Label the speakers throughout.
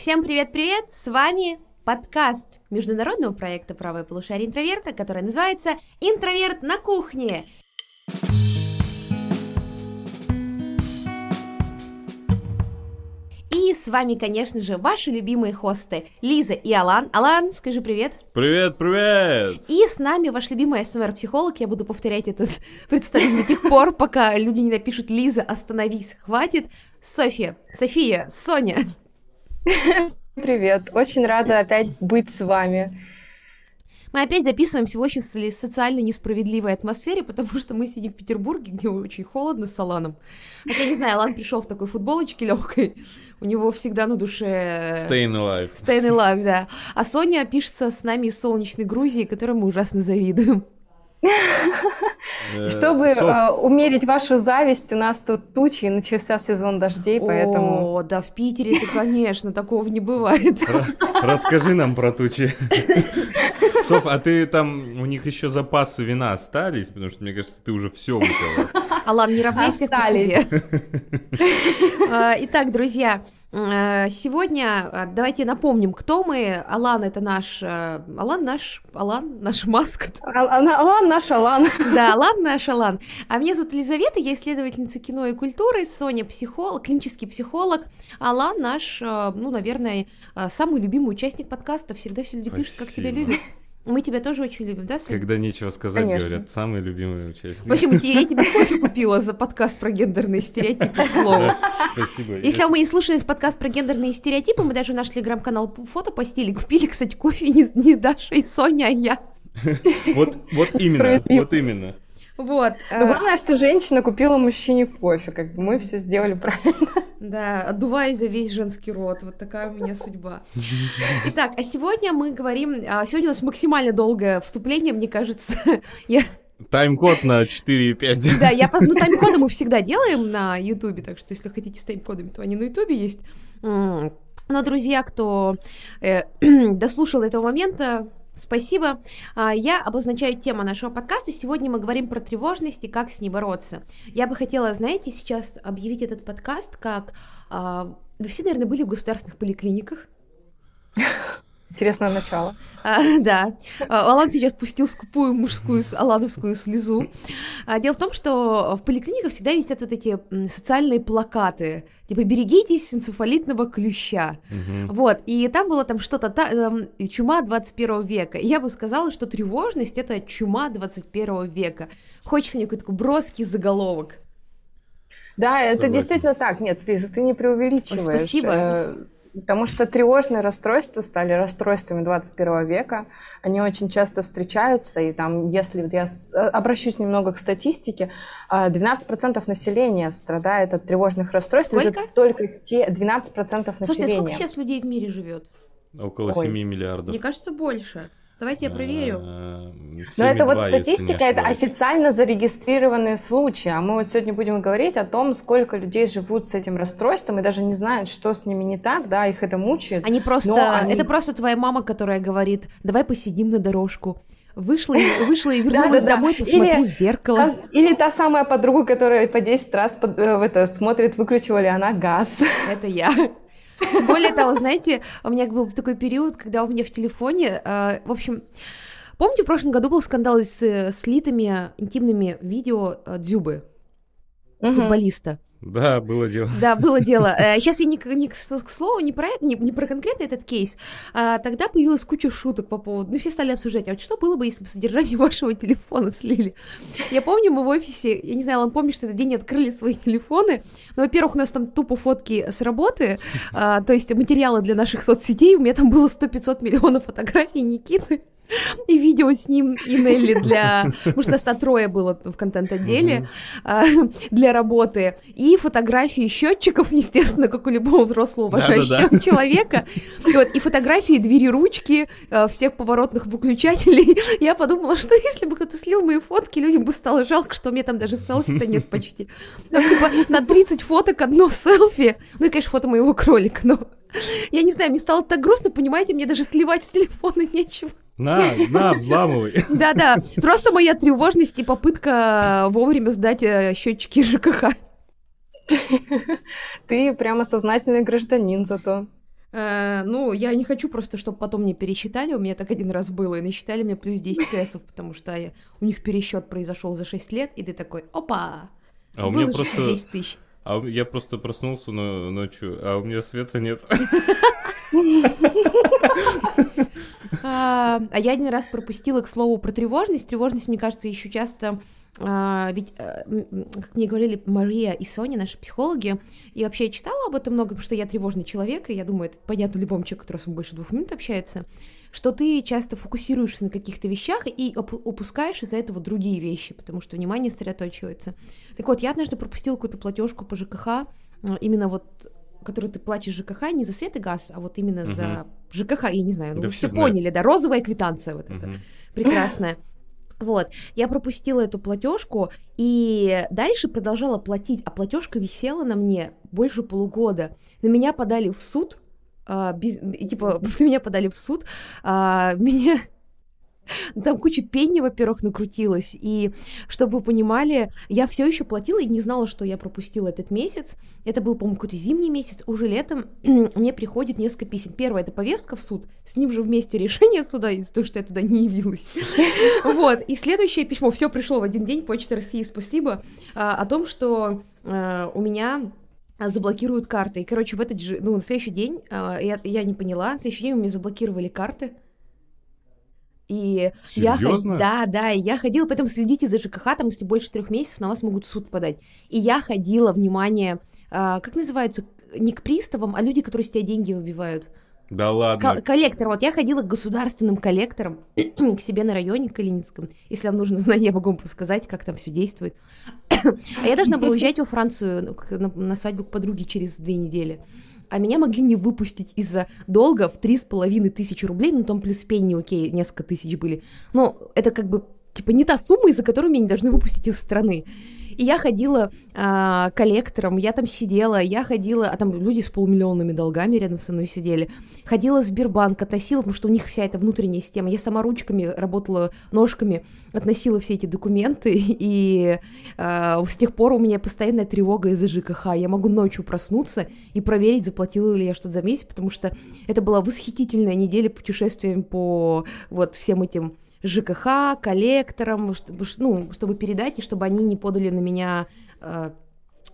Speaker 1: Всем привет-привет! С вами подкаст международного проекта «Правое полушарие интроверта», который называется «Интроверт на кухне». И с вами, конечно же, ваши любимые хосты Лиза и Алан. Алан, скажи привет.
Speaker 2: Привет, привет!
Speaker 1: И с нами ваш любимый СМР-психолог. Я буду повторять это представление до тех пор, пока люди не напишут «Лиза, остановись, хватит». София, София, Соня.
Speaker 3: Привет, очень рада опять быть с вами.
Speaker 1: Мы опять записываемся в очень социально несправедливой атмосфере, потому что мы сидим в Петербурге, где очень холодно с Аланом. Хотя, не знаю, Алан пришел в такой футболочке легкой, у него всегда на душе...
Speaker 2: Staying alive.
Speaker 1: Staying alive, да. А Соня пишется с нами из солнечной Грузии, которой мы ужасно завидуем.
Speaker 3: Э, Чтобы э, умерить вашу зависть, у нас тут тучи, и начался сезон дождей, поэтому...
Speaker 1: О, да, в Питере-то, конечно, такого не бывает.
Speaker 2: Расскажи нам про тучи. Соф, а ты там, у них еще запасы вина остались? Потому что, мне кажется, ты уже все выпила.
Speaker 1: Алан, не равняй всех по себе. А, итак, друзья, сегодня э, давайте напомним, кто мы. Алан это наш... Э, Алан наш... Алан наш маскот.
Speaker 3: Алан наш Алан.
Speaker 1: Да, Алан наш Алан. А меня зовут Елизавета, я исследовательница кино и культуры, Соня психолог, клинический психолог. Алан наш, ну, наверное, самый любимый участник подкаста. Всегда все люди пишут, как тебя любят. Мы тебя тоже очень любим, да, Соня?
Speaker 2: Когда нечего сказать, Конечно. говорят, самый любимый участник.
Speaker 1: В общем, я тебе кофе купила за подкаст про гендерные стереотипы, к слову.
Speaker 2: Спасибо.
Speaker 1: Если вы не слушали подкаст про гендерные стереотипы, мы даже наш телеграм-канал фото постили, купили, кстати, кофе не, не Даша и Соня, а я.
Speaker 2: Вот, вот именно, вот именно.
Speaker 1: Вот.
Speaker 3: Но главное, что женщина купила мужчине кофе, как бы мы все сделали правильно.
Speaker 1: Да, отдуваясь за весь женский род. Вот такая у меня судьба. Итак, а сегодня мы говорим... А сегодня у нас максимально долгое вступление, мне кажется. Я
Speaker 2: Тайм-код на 4,5.
Speaker 1: Да, я, ну, тайм-коды мы всегда делаем на Ютубе, так что если хотите с тайм-кодами, то они на Ютубе есть. Но, друзья, кто э, дослушал этого момента, Спасибо. А, я обозначаю тему нашего подкаста. Сегодня мы говорим про тревожность и как с ней бороться. Я бы хотела, знаете, сейчас объявить этот подкаст как... А, вы все, наверное, были в государственных поликлиниках.
Speaker 3: Интересное начало.
Speaker 1: А, да. А, Алан сейчас пустил скупую мужскую алановскую слезу. А, дело в том, что в поликлиниках всегда висят вот эти социальные плакаты, типа «берегитесь энцефалитного клюща». Угу. Вот, и там было там что-то, та, там, чума 21 века. И я бы сказала, что тревожность — это чума 21 века. Хочется мне какой-то такой броский заголовок.
Speaker 3: Да, это действительно так. Нет, Лиза, ты не преувеличиваешь.
Speaker 1: Ой, спасибо.
Speaker 3: Потому что тревожные расстройства стали расстройствами 21 века. Они очень часто встречаются, и там, если вот я э, обращусь немного к статистике, 12% а, населения страдает от тревожных расстройств.
Speaker 1: Сколько?
Speaker 3: Это только те 12% населения.
Speaker 1: Слушайте, а сколько сейчас людей в мире живет?
Speaker 2: Около Ой. 7 миллиардов.
Speaker 1: Мне кажется, больше. Давайте я проверю. Э,
Speaker 3: Но это вот статистика, это официально зарегистрированные случаи. А мы вот сегодня будем говорить о том, сколько людей живут с этим расстройством и даже не знают, что с ними не так, да, их это мучает.
Speaker 1: Они просто, они... это просто твоя мама, которая говорит, давай посидим на дорожку. Вышла, вышла и вернулась домой, посмотри в зеркало.
Speaker 3: Или та самая подруга, которая по 10 раз под, э, в это, смотрит, выключила ли она газ.
Speaker 1: Это я. Более того, знаете, у меня был такой период, когда у меня в телефоне, э, в общем, помните, в прошлом году был скандал с слитыми интимными видео э, Дзюбы, футболиста.
Speaker 2: Да, было дело.
Speaker 1: Да, было дело. Сейчас э, я не, не к слову, не про, это, не, не про конкретно этот кейс. А, тогда появилась куча шуток по поводу... Ну, все стали обсуждать, а вот что было бы, если бы содержание вашего телефона слили? Я помню, мы в офисе, я не знаю, он помнит, что этот день открыли свои телефоны. Ну, во-первых, у нас там тупо фотки с работы, а, то есть материалы для наших соцсетей. У меня там было 100-500 миллионов фотографий Никиты и видео с ним и Нелли для... Потому что нас трое было в контент-отделе а, для работы. И фотографии счетчиков, естественно, как у любого взрослого уважающего человека. И, фотографии двери ручки, а, всех поворотных выключателей. Я подумала, что если бы кто-то слил мои фотки, людям бы стало жалко, что у меня там даже селфи-то нет почти. Там типа на 30 фоток одно селфи. Ну и, конечно, фото моего кролика, но... Я не знаю, мне стало так грустно, понимаете, мне даже сливать с телефона нечего.
Speaker 2: На, на, взламывай.
Speaker 1: Да-да, просто моя тревожность и попытка вовремя сдать э, счетчики ЖКХ.
Speaker 3: Ты прямо сознательный гражданин зато.
Speaker 1: Э, ну, я не хочу просто, чтобы потом мне пересчитали, у меня так один раз было, и насчитали мне плюс 10 кэсов, потому что я, у них пересчет произошел за 6 лет, и ты такой, опа,
Speaker 2: А у меня просто...
Speaker 1: 10 тысяч.
Speaker 2: А я просто проснулся но- ночью, а у меня света нет.
Speaker 1: А а я один раз пропустила, к слову, про тревожность. Тревожность, мне кажется, еще часто а, ведь, м, как мне говорили Мария и Соня, наши психологи, и вообще я читала об этом много, потому что я тревожный человек, и я думаю, это понятно любому человеку, который с вами больше двух минут общается, что ты часто фокусируешься на каких-то вещах и упускаешь из-за этого другие вещи, потому что внимание сосредоточивается. Так вот, я однажды пропустила какую-то платежку по ЖКХ, а, именно вот которую ты платишь ЖКХ не за свет и газ, а вот именно за ЖКХ, я не знаю, ну
Speaker 2: Да
Speaker 1: вы
Speaker 2: все знают.
Speaker 1: поняли, да, розовая квитанция вот эта
Speaker 2: Мгм.
Speaker 1: прекрасная. Вот, я пропустила эту платежку и дальше продолжала платить, а платежка висела на мне больше полугода. На меня подали в суд, а, без- и, типа, меня подали в суд, а, меня там куча пени, во-первых, накрутилась. И чтобы вы понимали, я все еще платила и не знала, что я пропустила этот месяц. Это был, по-моему, какой-то зимний месяц. Уже летом мне приходит несколько писем. Первое это повестка в суд. С ним же вместе решение суда из-за того, что я туда не явилась. Вот. И следующее письмо. Все пришло в один день. Почта России, спасибо. а, О том, что а, у меня заблокируют карты. И, короче, в этот же, ну, на следующий день, а, я, я не поняла, на следующий день у меня заблокировали карты. И я
Speaker 2: Серьезно?
Speaker 1: Да, да, и я ходила, потом следите за ЖКХ, там, если больше трех месяцев, на вас могут в суд подать. И я ходила, внимание, а, как называются, не к приставам, а люди, которые с тебя деньги выбивают.
Speaker 2: Да ладно.
Speaker 1: коллектор. Вот я ходила к государственным коллекторам к себе на районе Калининском. Если вам нужно знать, я могу вам подсказать, как там все действует. А я должна была уезжать во Францию ну, к- на, на свадьбу к подруге через две недели. А меня могли не выпустить из-за долга в три с половиной тысячи рублей, ну там плюс пенни, окей, несколько тысяч были. Но это как бы типа не та сумма, из-за которой меня не должны выпустить из страны. И я ходила а, коллектором, я там сидела, я ходила, а там люди с полумиллионными долгами рядом со мной сидели. Ходила в Сбербанк, относила, потому что у них вся эта внутренняя система. Я сама ручками работала, ножками, относила все эти документы, и а, с тех пор у меня постоянная тревога из-за ЖКХ. Я могу ночью проснуться и проверить, заплатила ли я что-то за месяц, потому что это была восхитительная неделя путешествием по вот всем этим ЖКХ, коллекторам, чтобы, ну, чтобы передать, и чтобы они не подали на меня э,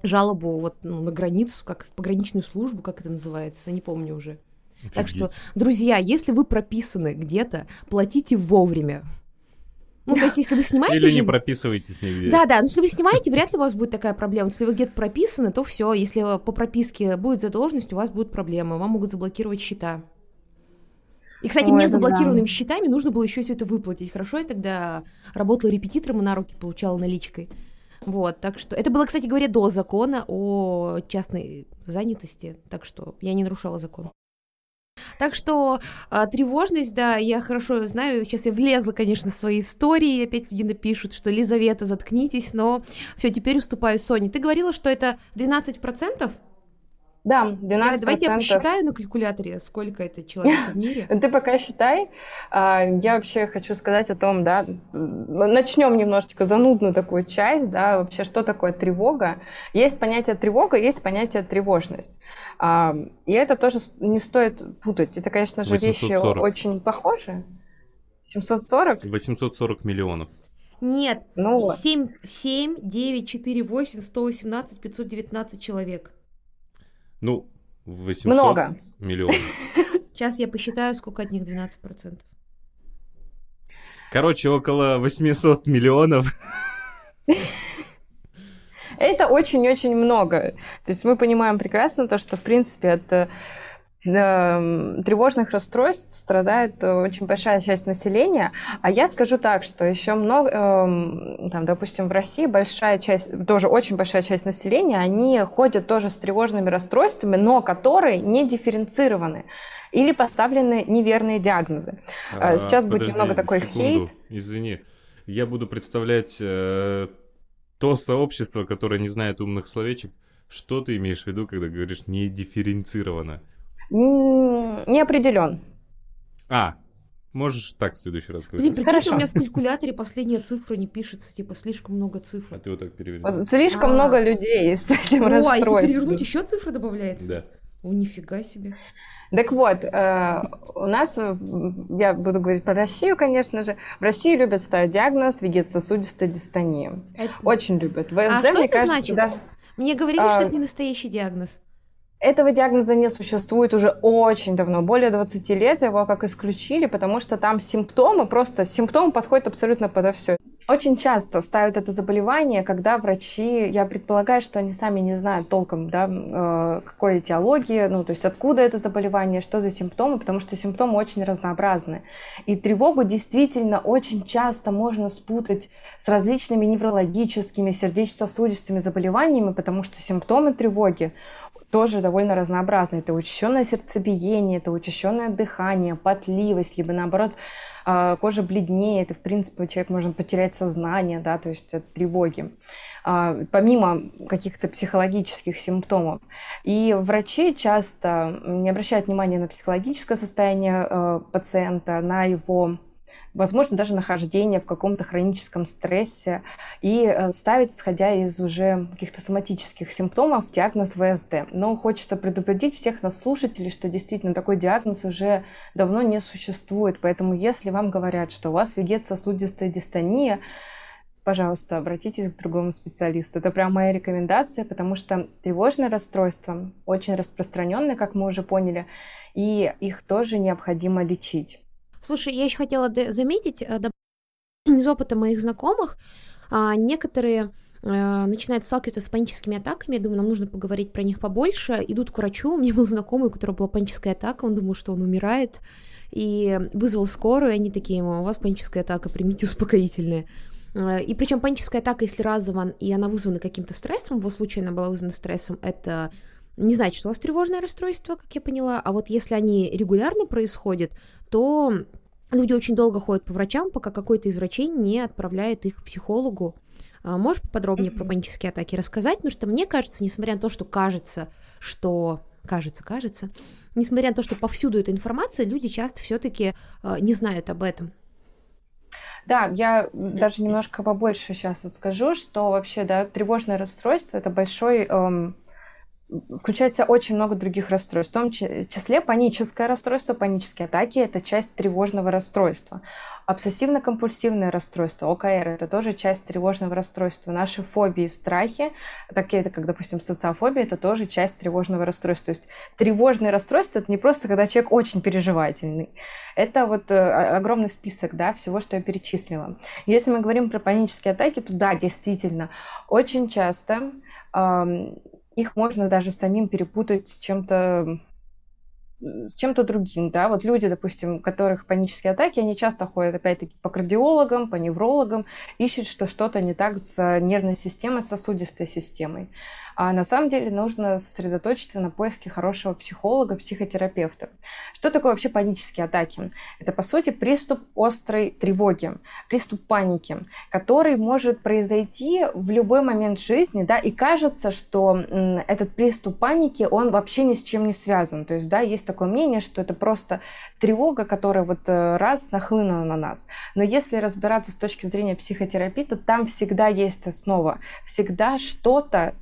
Speaker 1: жалобу вот, ну, на границу, как в пограничную службу, как это называется, не помню уже. Так что,
Speaker 2: Офигеть.
Speaker 1: друзья, если вы прописаны где-то, платите вовремя. Ну, то есть, если вы снимаете...
Speaker 2: Или не прописывайтесь нигде.
Speaker 1: Да, да, но если вы снимаете, вряд ли у вас будет такая проблема. Если вы где-то прописаны, то все. Если по прописке будет задолженность, у вас будут проблемы. Вам могут заблокировать счета. И, кстати,
Speaker 3: Ой,
Speaker 1: мне
Speaker 3: это да.
Speaker 1: заблокированными счетами нужно было еще все это выплатить. Хорошо, я тогда работала репетитором и на руки получала наличкой. Вот, так что... Это было, кстати говоря, до закона о частной занятости, так что я не нарушала закон. Так что а, тревожность, да, я хорошо знаю, сейчас я влезла, конечно, в свои истории, опять люди напишут, что Лизавета, заткнитесь, но все, теперь уступаю Соне. Ты говорила, что это 12%?
Speaker 3: Да, 12%.
Speaker 1: Давайте я посчитаю на калькуляторе, сколько это человек в мире.
Speaker 3: Ты пока считай. А, Я вообще хочу сказать о том, да, начнем немножечко занудную такую часть, да, вообще, что такое тревога. Есть понятие тревога, есть понятие тревожность. А, И это тоже не стоит путать. Это, конечно же, вещи
Speaker 2: 840.
Speaker 3: очень похожи. 740?
Speaker 2: 840 миллионов.
Speaker 1: Нет,
Speaker 3: Ну, вот.
Speaker 1: 7, 7, 9, 4, 8, 118, 519 человек.
Speaker 2: Ну, 800
Speaker 3: Много.
Speaker 2: миллионов.
Speaker 1: Сейчас я посчитаю, сколько от них 12%.
Speaker 2: Короче, около 800 миллионов.
Speaker 3: Это очень-очень много. То есть мы понимаем прекрасно то, что, в принципе, от тревожных расстройств страдает э, очень большая часть населения. А я скажу так, что еще много, эм, там, допустим, в России большая часть, тоже очень большая часть населения, они ходят тоже с тревожными расстройствами, но которые не дифференцированы или поставлены неверные диагнозы. А, сейчас будет
Speaker 2: подожди
Speaker 3: немного такой
Speaker 2: секунду.
Speaker 3: хейт.
Speaker 2: Извини. Я буду представлять э, то сообщество, которое не знает умных словечек. Что ты имеешь в виду, когда говоришь не дифференцировано?
Speaker 3: Не определен.
Speaker 2: А, можешь так в следующий раз
Speaker 1: Блин,
Speaker 2: говорить.
Speaker 1: прикиньте,
Speaker 3: Хорошо.
Speaker 1: у меня в калькуляторе последняя цифра не пишется, типа, слишком много цифр.
Speaker 2: А ты вот так переверни.
Speaker 3: Вот Слишком
Speaker 1: А.
Speaker 3: много людей с этим
Speaker 1: О, а если перевернуть, еще цифра добавляется?
Speaker 2: Да.
Speaker 1: О, нифига себе.
Speaker 3: Так вот, э, у нас, э, я буду говорить про Россию, конечно же, в России любят ставить диагноз вегетососудистая дистония. Это... Очень любят.
Speaker 1: ВСД, а что мне это кажется, значит? Да... Мне говорили, а... что это не настоящий диагноз.
Speaker 3: Этого диагноза не существует уже очень давно, более 20 лет его как исключили, потому что там симптомы, просто симптомы подходят абсолютно подо все. Очень часто ставят это заболевание, когда врачи, я предполагаю, что они сами не знают толком, да, э, какой этиологии, ну, то есть откуда это заболевание, что за симптомы, потому что симптомы очень разнообразны. И тревогу действительно очень часто можно спутать с различными неврологическими, сердечно-сосудистыми заболеваниями, потому что симптомы тревоги тоже довольно разнообразны. Это учащенное сердцебиение, это учащенное дыхание, потливость, либо наоборот а, кожа бледнеет, и в принципе человек может потерять сознание, да, то есть от тревоги а, помимо каких-то психологических симптомов. И врачи часто не обращают внимания на психологическое состояние э, пациента, на его возможно, даже нахождение в каком-то хроническом стрессе и э, ставить, исходя из уже каких-то соматических симптомов, диагноз ВСД. Но хочется предупредить всех нас слушателей, что действительно такой диагноз уже давно не существует. Поэтому если вам говорят, что у вас вегетососудистая дистония, пожалуйста, обратитесь к другому специалисту. Это прям моя рекомендация, потому что тревожные расстройства очень распространенные, как мы уже поняли, и их тоже необходимо лечить.
Speaker 1: Слушай, я еще хотела заметить, э, из опыта моих знакомых, а, некоторые э, начинают сталкиваться с паническими атаками, я думаю, нам нужно поговорить про них побольше, идут к врачу, у меня был знакомый, у которого была паническая атака, он думал, что он умирает, и вызвал скорую, и они такие ему, у вас паническая атака, примите успокоительное. Э, и причем паническая атака, если разово, и она вызвана каким-то стрессом, в его случае она была вызвана стрессом, это не значит, что у вас тревожное расстройство, как я поняла, а вот если они регулярно происходят, то люди очень долго ходят по врачам, пока какой-то из врачей не отправляет их к психологу. А, можешь подробнее про панические атаки рассказать? Потому что мне кажется, несмотря на то, что кажется, что кажется, кажется, несмотря на то, что повсюду эта информация, люди часто все-таки а, не знают об этом.
Speaker 3: Да, я даже немножко побольше сейчас вот скажу, что вообще, да, тревожное расстройство это большой эм, включает в себя очень много других расстройств, в том числе паническое расстройство, панические атаки – это часть тревожного расстройства. Обсессивно-компульсивное расстройство, ОКР – это тоже часть тревожного расстройства. Наши фобии, страхи, такие это, как, допустим, социофобия, это тоже часть тревожного расстройства. То есть тревожное расстройство – это не просто, когда человек очень переживательный. Это вот э, огромный список да, всего, что я перечислила. Если мы говорим про панические атаки, то да, действительно, очень часто их можно даже самим перепутать с чем-то с чем-то другим, да, вот люди, допустим, у которых панические атаки, они часто ходят, опять-таки, по кардиологам, по неврологам, ищут, что что-то не так с нервной системой, с сосудистой системой. А на самом деле нужно сосредоточиться на поиске хорошего психолога, психотерапевта. Что такое вообще панические атаки? Это, по сути, приступ острой тревоги, приступ паники, который может произойти в любой момент жизни, да, и кажется, что этот приступ паники, он вообще ни с чем не связан. То есть, да, есть такое мнение, что это просто тревога, которая вот э, раз нахлынула на нас. Но если разбираться с точки зрения психотерапии, то там всегда есть основа, всегда что-то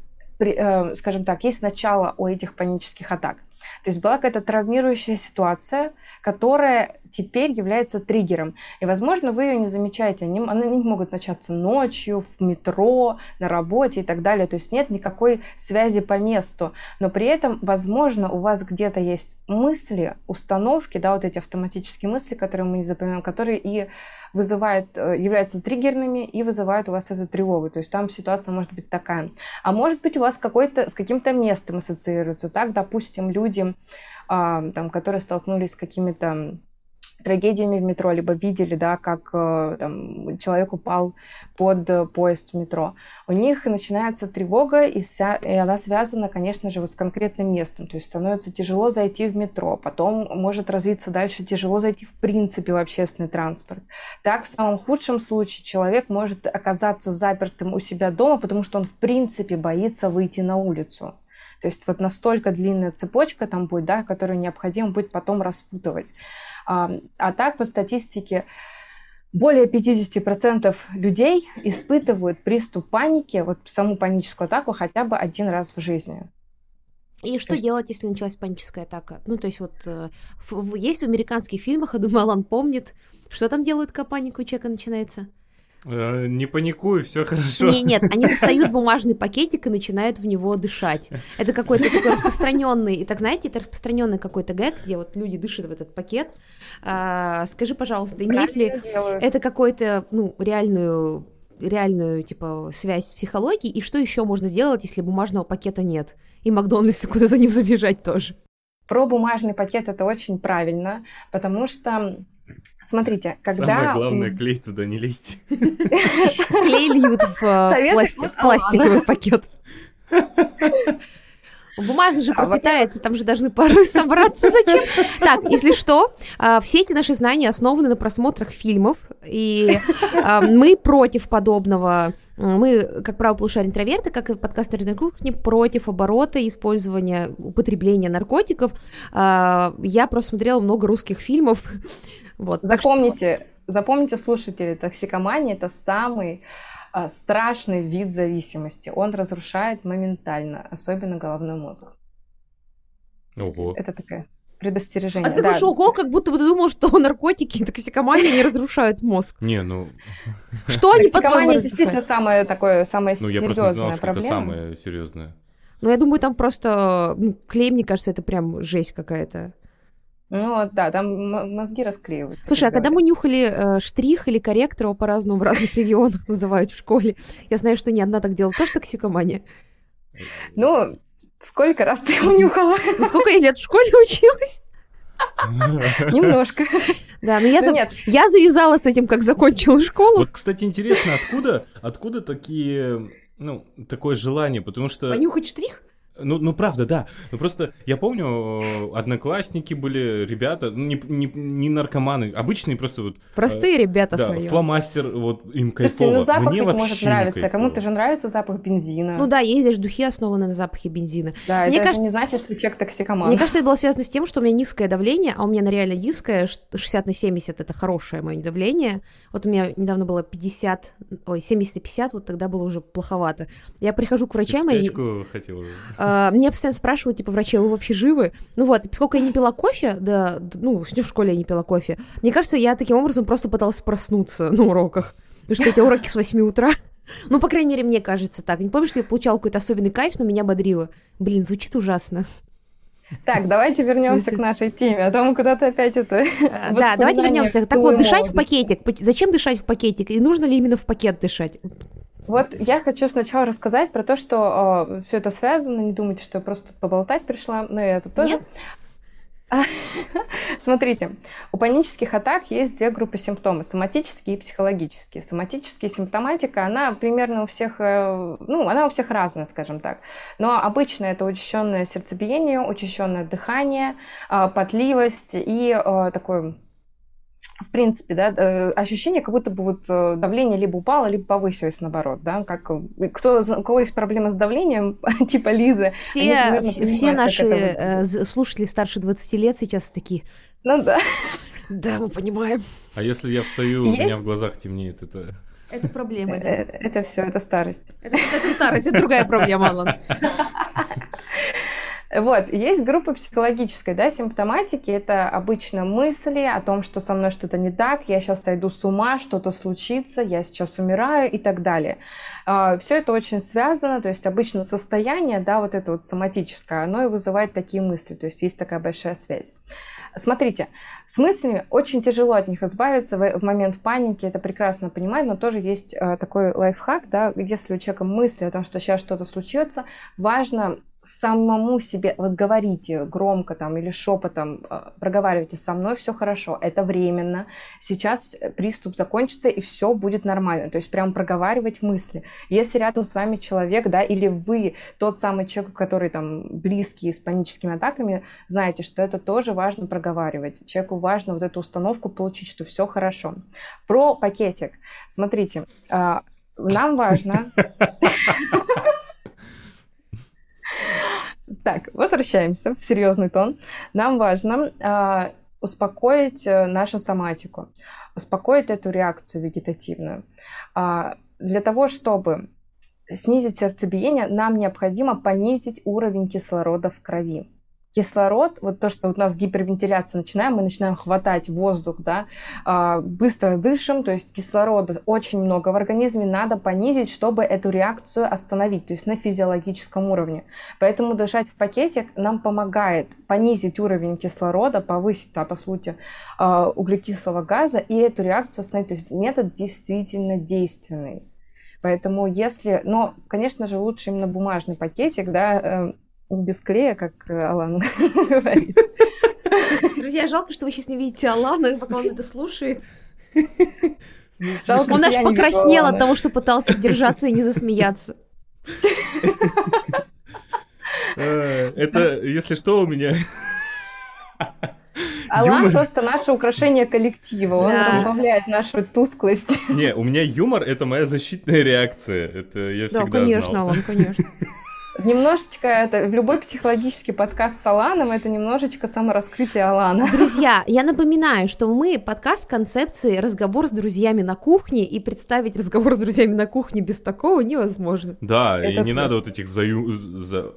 Speaker 3: скажем так, есть начало у этих панических атак. То есть была какая-то травмирующая ситуация, которая теперь является триггером. И, возможно, вы ее не замечаете. Они, они могут начаться ночью, в метро, на работе и так далее. То есть нет никакой связи по месту. Но при этом, возможно, у вас где-то есть мысли, установки, да, вот эти автоматические мысли, которые мы не запоминаем, которые и вызывают, э, являются триггерными и вызывают у вас эту тревогу. То есть там ситуация может быть такая. А может быть у вас какой-то, с каким-то местом ассоциируется. Так, допустим, люди, а, там, которые столкнулись с какими-то трагедиями в метро, либо видели, да, как э, там, человек упал под поезд в метро. У них начинается тревога, и, вся, и она связана, конечно же, вот с конкретным местом. То есть становится тяжело зайти в метро, потом может развиться дальше тяжело зайти в принципе в общественный транспорт. Так, в самом худшем случае человек может оказаться запертым у себя дома, потому что он в принципе боится выйти на улицу. То есть вот настолько длинная цепочка там будет, да, которую необходимо будет потом распутывать. А, а так, по статистике, более 50% людей испытывают приступ паники, вот саму паническую атаку хотя бы один раз в жизни.
Speaker 1: И что есть... делать, если началась паническая атака? Ну, то есть вот э, в, в, есть в американских фильмах, я думаю, Алан помнит, что там делают, когда паника у человека начинается?
Speaker 2: Э, не паникуй, все хорошо.
Speaker 1: Не, нет, они достают бумажный пакетик и начинают в него дышать. Это какой-то такой распространенный, и так знаете, это распространенный какой-то гэг, где вот люди дышат в этот пакет. А, скажи, пожалуйста, имеет ли это какой-то, ну, реальную реальную, типа, связь с психологией, и что еще можно сделать, если бумажного пакета нет? И Макдональдс куда за ним забежать тоже.
Speaker 3: Про бумажный пакет это очень правильно, потому что Смотрите, когда...
Speaker 2: Самое главное, клей туда не лейте.
Speaker 1: Клей льют в э, пластиковый пакет. Бумажный же а, пропитается, там же должны пары собраться. Зачем? Так, если что, а, все эти наши знания основаны на просмотрах фильмов, и а, мы против подобного. Мы, как правило, полушарие интроверты, как и подкаст на кухне, против оборота использования, употребления наркотиков. Я просто смотрела много русских фильмов, вот,
Speaker 3: запомните, что... запомните, слушатели, токсикомания это самый а, страшный вид зависимости. Он разрушает моментально, особенно головной мозг.
Speaker 2: Ого.
Speaker 3: Это такая предостережение.
Speaker 1: А ты да. такой, ого, как будто бы ты думал, что наркотики и токсикомания не разрушают мозг.
Speaker 2: Не, ну...
Speaker 1: Что они, по-твоему,
Speaker 3: действительно самое такое, самое ну, серьезная проблема.
Speaker 2: это самое серьезное.
Speaker 1: Ну, я думаю, там просто ну, клей, мне кажется, это прям жесть какая-то.
Speaker 3: Ну да, там мозги расклеиваются.
Speaker 1: Слушай, а когда мы нюхали э, штрих или корректор, его по-разному в разных регионах называют в школе, я знаю, что не одна так делала, тоже токсикомания?
Speaker 3: Ну, сколько раз ты его нюхала?
Speaker 1: Ну, сколько я лет в школе училась?
Speaker 3: Немножко.
Speaker 1: Да, но я, ну, за... нет. я завязала с этим, как закончила школу.
Speaker 2: Вот, кстати, интересно, откуда, откуда такие, ну, такое желание, потому что...
Speaker 1: Понюхать штрих?
Speaker 2: Ну, ну, правда, да. Ну, просто я помню, э, одноклассники были ребята, ну, не, не, не наркоманы, обычные просто вот...
Speaker 1: Простые э, ребята
Speaker 2: да,
Speaker 1: свои.
Speaker 2: фломастер, вот им
Speaker 3: Слушайте,
Speaker 2: кайфово.
Speaker 3: ну запах
Speaker 2: Мне
Speaker 3: ведь может нравиться, кому-то же нравится запах бензина.
Speaker 1: Ну да, есть даже духи, основанные на запахе бензина.
Speaker 3: Да, Мне это кажется, не значит, что человек токсикоман.
Speaker 1: Мне кажется, это было связано с тем, что у меня низкое давление, а у меня на реально низкое, 60 на 70 это хорошее мое давление. Вот у меня недавно было 50, ой, 70 на 50, вот тогда было уже плоховато. Я прихожу к врачам,
Speaker 2: и... хотела.
Speaker 1: А, мне постоянно спрашивают, типа, врачи, вы вообще живы? Ну вот, сколько я не пила кофе, да, ну, в школе я не пила кофе, мне кажется, я таким образом просто пыталась проснуться на уроках. Потому что эти уроки с 8 утра. Ну, по крайней мере, мне кажется так. Не помню, что я получала какой-то особенный кайф, но меня бодрило. Блин, звучит ужасно.
Speaker 3: Так, давайте вернемся к нашей теме, а то мы куда-то опять это...
Speaker 1: А, да, давайте вернемся. Так вот, дышать в пакетик. Зачем дышать в пакетик? И нужно ли именно в пакет дышать?
Speaker 3: Вот я хочу сначала рассказать про то, что э, а, все это связано. Не думайте, что я просто поболтать пришла, но это тоже.
Speaker 1: Нет.
Speaker 3: Смотрите, у панических атак есть две группы симптомов, соматические и психологические. Соматические симптоматика, она примерно у всех, э, ну, она у всех разная, скажем так. Но обычно это учащенное сердцебиение, учащенное дыхание, а, потливость и э, такой в принципе, да, э, ощущение, как будто бы вот э, давление либо упало, либо повысилось, наоборот, да, как э, кто, у кого есть проблемы с давлением, типа Лизы.
Speaker 1: Все, они, наверное, все, все наши это... слушатели старше 20 лет сейчас такие.
Speaker 3: Ну да.
Speaker 1: Да, мы понимаем.
Speaker 2: А если я встаю, есть? у меня в глазах темнеет, это...
Speaker 1: Это проблема, да.
Speaker 3: Это, это все, это старость.
Speaker 1: Это, это старость, это другая проблема, Алан.
Speaker 3: Вот, есть группа психологической, да, симптоматики. Это обычно мысли о том, что со мной что-то не так, я сейчас сойду с ума, что-то случится, я сейчас умираю и так далее. А, Все это очень связано, то есть обычно состояние, да, вот это вот соматическое, оно и вызывает такие мысли, то есть есть такая большая связь. Смотрите, с мыслями очень тяжело от них избавиться в момент паники, это прекрасно понимаю, но тоже есть э, такой лайфхак, да, если у человека мысли о том, что сейчас что-то случится, важно самому себе, вот говорите громко там или шепотом, э, проговаривайте со мной, все хорошо, это временно, сейчас приступ закончится и все будет нормально, то есть прям проговаривать мысли. Если рядом с вами человек, да, или вы тот самый человек, который там близкий с паническими атаками, знаете, что это тоже важно проговаривать. Человеку важно вот эту установку получить, что все хорошо. Про пакетик. Смотрите, а, нам важно... Так, возвращаемся в серьезный тон. Нам важно э, успокоить э, нашу соматику, успокоить эту реакцию вегетативную. А, для того, чтобы снизить сердцебиение, нам необходимо понизить уровень кислорода в крови кислород, вот то, что у нас гипервентиляция начинаем, мы начинаем хватать воздух, да, а, быстро дышим, то есть кислорода очень много в организме, надо понизить, чтобы эту реакцию остановить, то есть на физиологическом уровне. Поэтому дышать в пакетик нам помогает понизить уровень кислорода, повысить, да, по сути, а, углекислого газа и эту реакцию остановить. То есть метод действительно действенный. Поэтому если, но, конечно же, лучше именно бумажный пакетик, да, э, без клея, как э, Алан говорит.
Speaker 1: Друзья, жалко, что вы сейчас не видите Алана, пока он это слушает.
Speaker 3: Жалко,
Speaker 1: Он аж покраснел от того, что пытался сдержаться и не засмеяться.
Speaker 2: Э, Это, если что, у меня...
Speaker 3: Алан
Speaker 2: Юмор.
Speaker 3: просто наше украшение коллектива, он
Speaker 1: Да.
Speaker 3: разбавляет нашу тусклость.
Speaker 2: Не, у меня юмор — это моя защитная реакция. Это я
Speaker 1: Да,
Speaker 2: всегда
Speaker 1: конечно,
Speaker 2: знал.
Speaker 1: Алан, конечно.
Speaker 3: Немножечко это, в любой психологический подкаст с Аланом, это немножечко самораскрытие Алана.
Speaker 1: Друзья, я напоминаю, что мы подкаст концепции «Разговор с друзьями на кухне», и представить разговор с друзьями на кухне без такого невозможно.
Speaker 2: Да, и
Speaker 3: Это
Speaker 2: не
Speaker 3: точно.
Speaker 2: надо вот этих заю- за-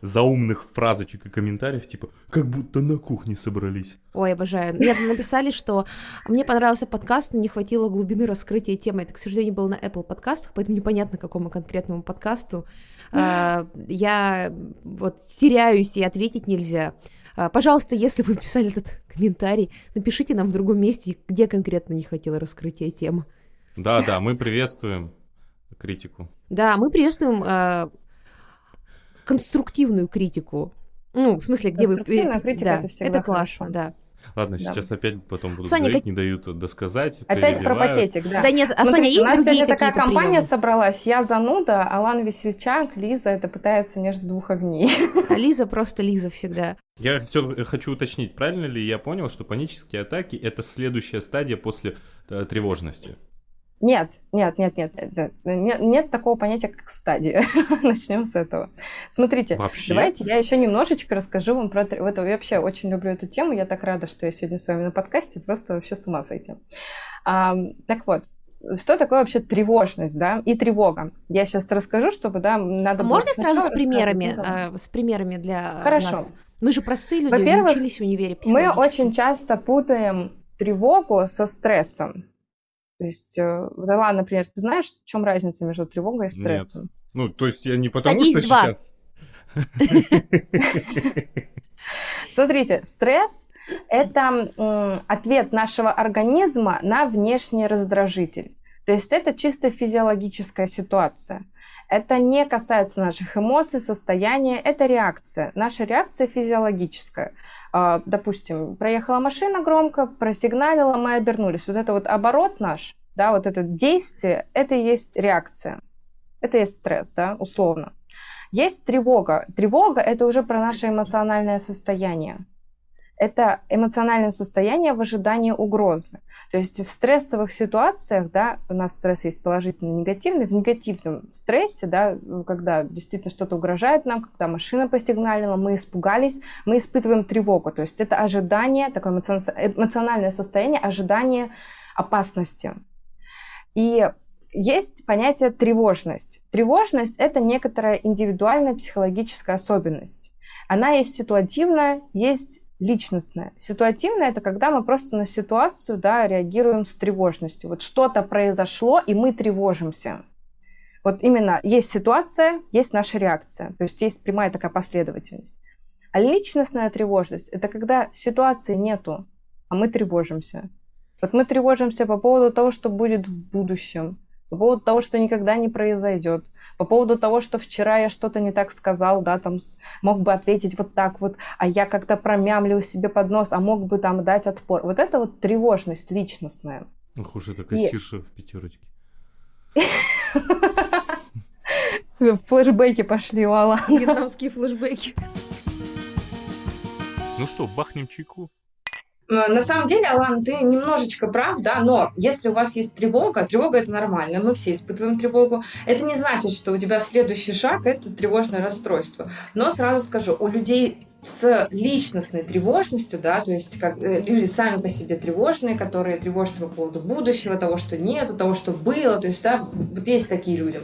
Speaker 2: заумных фразочек и комментариев, типа, как будто на кухне собрались.
Speaker 1: Ой, обожаю. Мне написали, что мне понравился подкаст, но не хватило глубины раскрытия темы. Это, к сожалению, было на Apple подкастах, поэтому непонятно, какому конкретному подкасту. А, Я вот теряюсь, и ответить нельзя. А, Пожалуйста, если вы писали этот комментарий, напишите нам в другом месте, где конкретно не хватило раскрытия темы.
Speaker 2: Да, да, мы приветствуем критику.
Speaker 1: Да, мы приветствуем а, конструктивную критику. Ну, в смысле, где вы...
Speaker 3: Конструктивная критика
Speaker 1: да,
Speaker 3: это всегда
Speaker 1: классно,
Speaker 3: хорошо.
Speaker 1: да.
Speaker 2: Ладно,
Speaker 3: Да.
Speaker 2: сейчас опять потом будут
Speaker 1: Соня,
Speaker 2: говорить,
Speaker 1: как-
Speaker 2: не дают досказать,
Speaker 3: Опять про пакетик, да.
Speaker 1: Да нет, а Соня,
Speaker 3: Смотрите,
Speaker 1: есть
Speaker 3: у нас
Speaker 1: другие
Speaker 3: сегодня такая компания
Speaker 1: приемы?
Speaker 3: собралась. Я зануда, Алан Весельчак, Лиза, это пытается между двух огней.
Speaker 1: А Лиза просто Лиза всегда.
Speaker 2: Я все хочу уточнить, правильно ли я понял, что панические атаки это следующая стадия после э, тревожности?
Speaker 3: Нет, нет, нет, нет, нет, нет, нет такого понятия, как стадия. Начнем с этого. Смотрите,
Speaker 2: Вообще?
Speaker 3: давайте я еще немножечко расскажу вам про... Это, я вообще очень люблю эту тему, я так рада, что я сегодня с вами на подкасте, просто вообще с ума сойти. А, так вот, что такое вообще тревожность, да, и тревога? Я сейчас расскажу, чтобы, да, надо
Speaker 1: А
Speaker 3: было
Speaker 1: можно сразу с примерами,
Speaker 3: ну,
Speaker 1: а, с примерами для
Speaker 3: Хорошо.
Speaker 1: нас? Мы же простые люди,
Speaker 3: Во-первых,
Speaker 1: учились в универе
Speaker 3: Мы очень часто путаем тревогу со стрессом. То есть, э, да ладно, например, ты знаешь, в чем разница между тревогой и
Speaker 2: Нет.
Speaker 3: стрессом?
Speaker 2: Ну, то есть я не потому,
Speaker 1: Садись,
Speaker 2: что
Speaker 1: два.
Speaker 2: сейчас...
Speaker 3: Смотрите, стресс – это ответ нашего организма на внешний раздражитель. То есть это чисто физиологическая ситуация. Это не касается наших эмоций, состояния, это реакция. Наша реакция физиологическая. А, Допустим, проехала машина громко, просигналила, мы обернулись. Вот это вот оборот наш, да, вот это действие, это и есть реакция. Это и есть стресс, да, условно. Есть тревога. Тревога – это уже про наше эмоциональное состояние. Это эмоциональное состояние в ожидании угрозы. То есть в стрессовых ситуациях, да, у нас стресс есть положительный и негативный, в негативном стрессе, да, когда действительно что-то угрожает нам, когда машина посигналила, мы испугались, мы испытываем тревогу. То есть это ожидание, такое эмоцион- эмоциональное состояние, ожидание опасности. И есть понятие тревожность. Тревожность – это некоторая индивидуальная психологическая особенность. Она есть ситуативная, есть личностная. Ситуативная – это когда мы просто на ситуацию да, реагируем с тревожностью. Вот что-то произошло, и мы тревожимся. Вот именно есть ситуация, есть наша реакция. То есть есть прямая такая последовательность. А личностная тревожность – это когда ситуации нету, а мы тревожимся. Вот мы тревожимся по поводу того, что будет в будущем, по поводу того, что никогда не произойдет, по поводу того, что вчера я что-то не так сказал, да, там мог бы ответить вот так вот, а я как-то промямлил себе под нос, а мог бы там дать отпор. Вот это вот тревожность личностная.
Speaker 2: Ох уж это кассирша в пятерочке.
Speaker 3: Флэшбэки пошли у Алана.
Speaker 1: Вьетнамские флешбеки.
Speaker 2: Ну что, бахнем чайку?
Speaker 3: На самом деле, Алан, ты немножечко прав, да, но если у вас есть тревога, тревога это нормально, мы все испытываем тревогу, это не значит, что у тебя следующий шаг это тревожное расстройство. Но сразу скажу, у людей с личностной тревожностью, да, то есть как э, люди сами по себе тревожные, которые тревожатся по поводу будущего, того, что нету, того, что было, то есть, да, вот есть такие люди.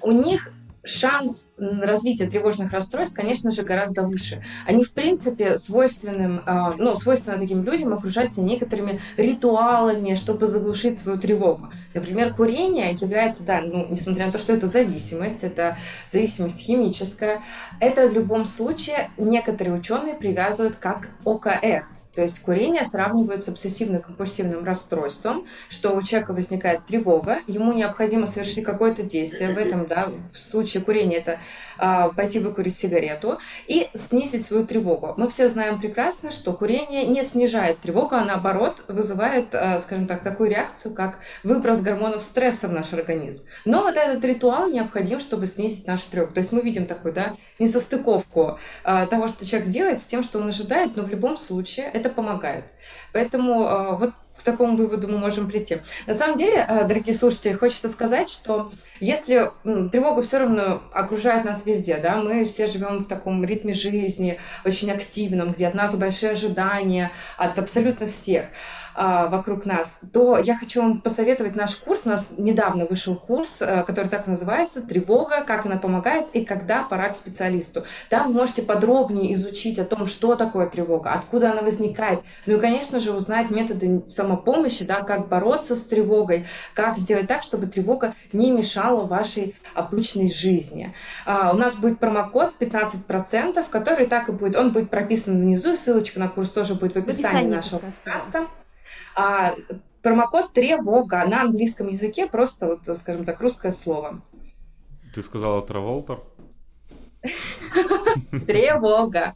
Speaker 3: У них шанс развития тревожных расстройств, конечно же, гораздо выше. Они, в принципе, свойственным, а, ну, свойственно таким людям окружаться некоторыми ритуалами, чтобы заглушить свою тревогу. Например, курение является, да, ну, несмотря на то, что это зависимость, это зависимость химическая, это в любом случае некоторые ученые привязывают как ОКР, то есть курение сравнивают с обсессивно-компульсивным расстройством, что у человека возникает тревога, ему необходимо совершить какое-то действие в этом, да, в случае курения это а, пойти выкурить сигарету и снизить свою тревогу. Мы все знаем прекрасно, что курение не снижает тревогу, а наоборот вызывает, а, скажем так, такую реакцию, как выброс гормонов стресса в наш организм. Но вот этот ритуал необходим, чтобы снизить нашу тревогу. То есть мы видим такую, да, несостыковку а, того, что человек делает, с тем, что он ожидает, но в любом случае это это помогает. Поэтому э, вот к такому выводу мы можем прийти. На самом деле, э, дорогие слушатели, хочется сказать, что если тревога все равно окружает нас везде, да, мы все живем в таком ритме жизни, очень активном, где от нас большие ожидания от абсолютно всех а, вокруг нас, то я хочу вам посоветовать наш курс. У нас недавно вышел курс, а, который так называется «Тревога. Как она помогает и когда пора к специалисту». Там вы можете подробнее изучить о том, что такое тревога, откуда она возникает. Ну и, конечно же, узнать методы самопомощи, да, как бороться с тревогой, как сделать так, чтобы тревога не мешала вашей обычной жизни. А, у нас будет промокод 15%, который так и будет. Он будет прописан внизу, ссылочка на курс тоже будет в описании, в описании нашего подкаста. А, промокод тревога на английском языке просто вот, скажем так, русское слово.
Speaker 2: Ты сказала Траволтер?
Speaker 3: Тревога.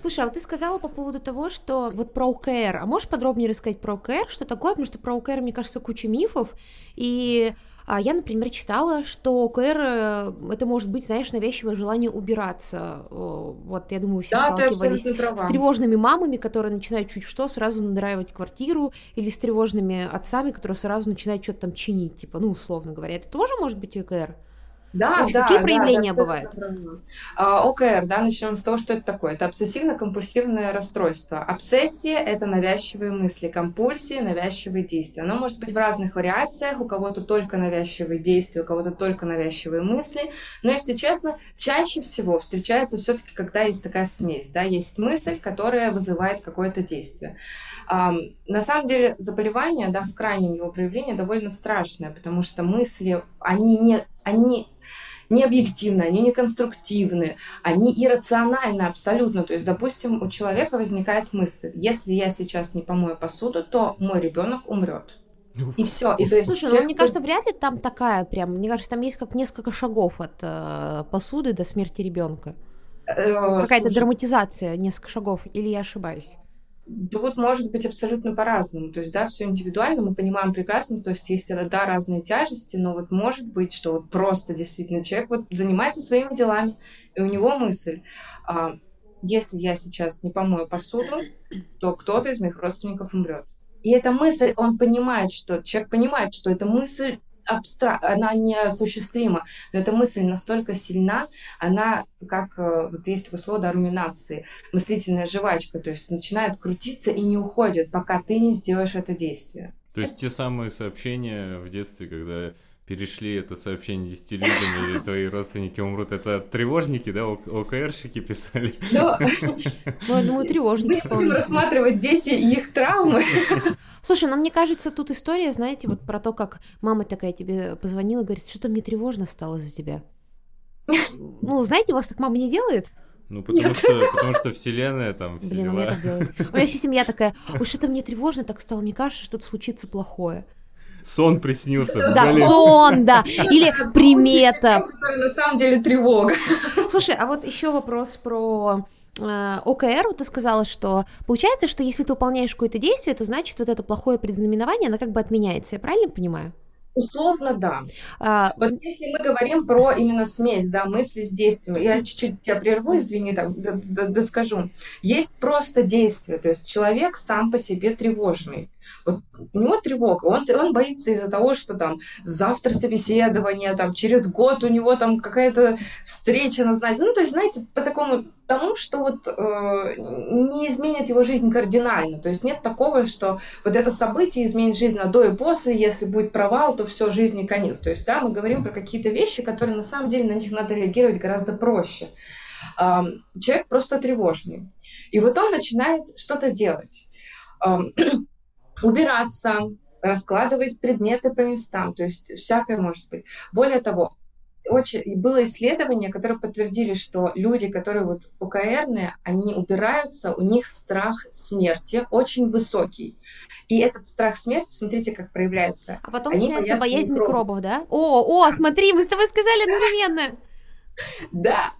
Speaker 1: Слушай, а вот ты сказала по поводу того, что вот про ОКР. А можешь подробнее рассказать про ОКР, что такое? Потому что про ОКР, мне кажется, куча мифов. И я, например, читала, что ОКР э, это может быть, знаешь, навязчивое желание убираться. Вот, я думаю, все да, сталкивались с тревожными мамами, которые начинают чуть что сразу надраивать квартиру, или с тревожными отцами, которые сразу начинают что-то там чинить, типа, ну, условно говоря. Это тоже может быть ОКР?
Speaker 3: Да,
Speaker 1: да, Какие проявления
Speaker 3: да,
Speaker 1: бывают?
Speaker 3: А, ОКР, да, начнем с того, что это такое. Это обсессивно-компульсивное расстройство. Обсессия — это навязчивые мысли, компульсии — навязчивые действия. Оно может быть в разных вариациях. У кого-то только навязчивые действия, у кого-то только навязчивые мысли. Но, если честно, чаще всего встречается все таки когда есть такая смесь. Да? Есть мысль, которая вызывает какое-то действие. На самом деле заболевание, да, в крайнем его проявлении довольно страшное, потому что мысли, они не, они не объективны, они не конструктивны, они иррациональны абсолютно. То есть, допустим, у человека возникает мысль, если я сейчас не помою посуду, то мой ребенок умрет. И все. И то есть
Speaker 1: Слушай, ну, человек... ну мне кажется, вряд ли там такая прям. Мне кажется, там есть как несколько шагов от э, посуды до смерти ребенка. Э, Какая-то драматизация, несколько шагов, или я ошибаюсь?
Speaker 3: Тут может быть абсолютно по-разному. То есть, да, все индивидуально, мы понимаем прекрасно, то есть есть, да, разные тяжести, но вот может быть, что вот просто действительно человек вот занимается своими делами, и у него мысль, а, если я сейчас не помою посуду, то кто-то из моих родственников умрет. И эта мысль, он понимает, что человек понимает, что эта мысль абстра... она неосуществима. Но эта мысль настолько сильна, она как, э, вот есть такое слово, да, руминации, мыслительная жвачка, то есть начинает крутиться и не уходит, пока ты не сделаешь это действие.
Speaker 2: То есть те самые сообщения в детстве, когда перешли это сообщение 10 людям, или твои родственники умрут, это тревожники, да, ОКРщики писали?
Speaker 1: Ну, ну я думаю, тревожники.
Speaker 3: Мы будем рассматривать дети и их травмы.
Speaker 1: Слушай, ну мне кажется, тут история, знаете, вот про то, как мама такая тебе позвонила, говорит, что-то мне тревожно стало за тебя. Ну, знаете, у вас так мама не делает?
Speaker 2: Ну, потому что, потому что вселенная там все Блин, дела. у меня так
Speaker 1: делает. У меня вся семья такая, ой, что-то мне тревожно так стало, мне кажется, что-то случится плохое.
Speaker 2: Сон приснился.
Speaker 1: Да, Блин. сон, да. Или примета.
Speaker 3: На самом деле тревога.
Speaker 1: Слушай, а вот еще вопрос про Э, ОКР, ты сказала, что получается, что если ты выполняешь какое-то действие, то значит вот это плохое предзнаменование, оно как бы отменяется, я правильно понимаю?
Speaker 3: Условно, да. А, вот если мы говорим про именно смесь, да, мысли с действием, я чуть-чуть тебя прерву, извини, так, доскажу. Есть просто действие, то есть человек сам по себе тревожный. Вот у него тревога, он, он боится из-за того, что там завтра собеседование, там через год у него там какая-то встреча назначена. Ну, то есть, знаете, по такому тому, что вот э, не изменит его жизнь кардинально. То есть нет такого, что вот это событие изменит жизнь на до и после, если будет провал, то все, жизни конец. То есть, да, мы говорим про какие-то вещи, которые на самом деле на них надо реагировать гораздо проще. Э, человек просто тревожный. И вот он начинает что-то делать. убираться, раскладывать предметы по местам, то есть всякое может быть. Более того, очень, было исследование, которое подтвердили, что люди, которые вот ОКРные, они убираются, у них страх смерти очень высокий. И этот страх смерти, смотрите, как проявляется.
Speaker 1: А потом они начинается боязнь микробов. микробов, да? О, о, смотри, мы с тобой сказали одновременно.
Speaker 3: Да,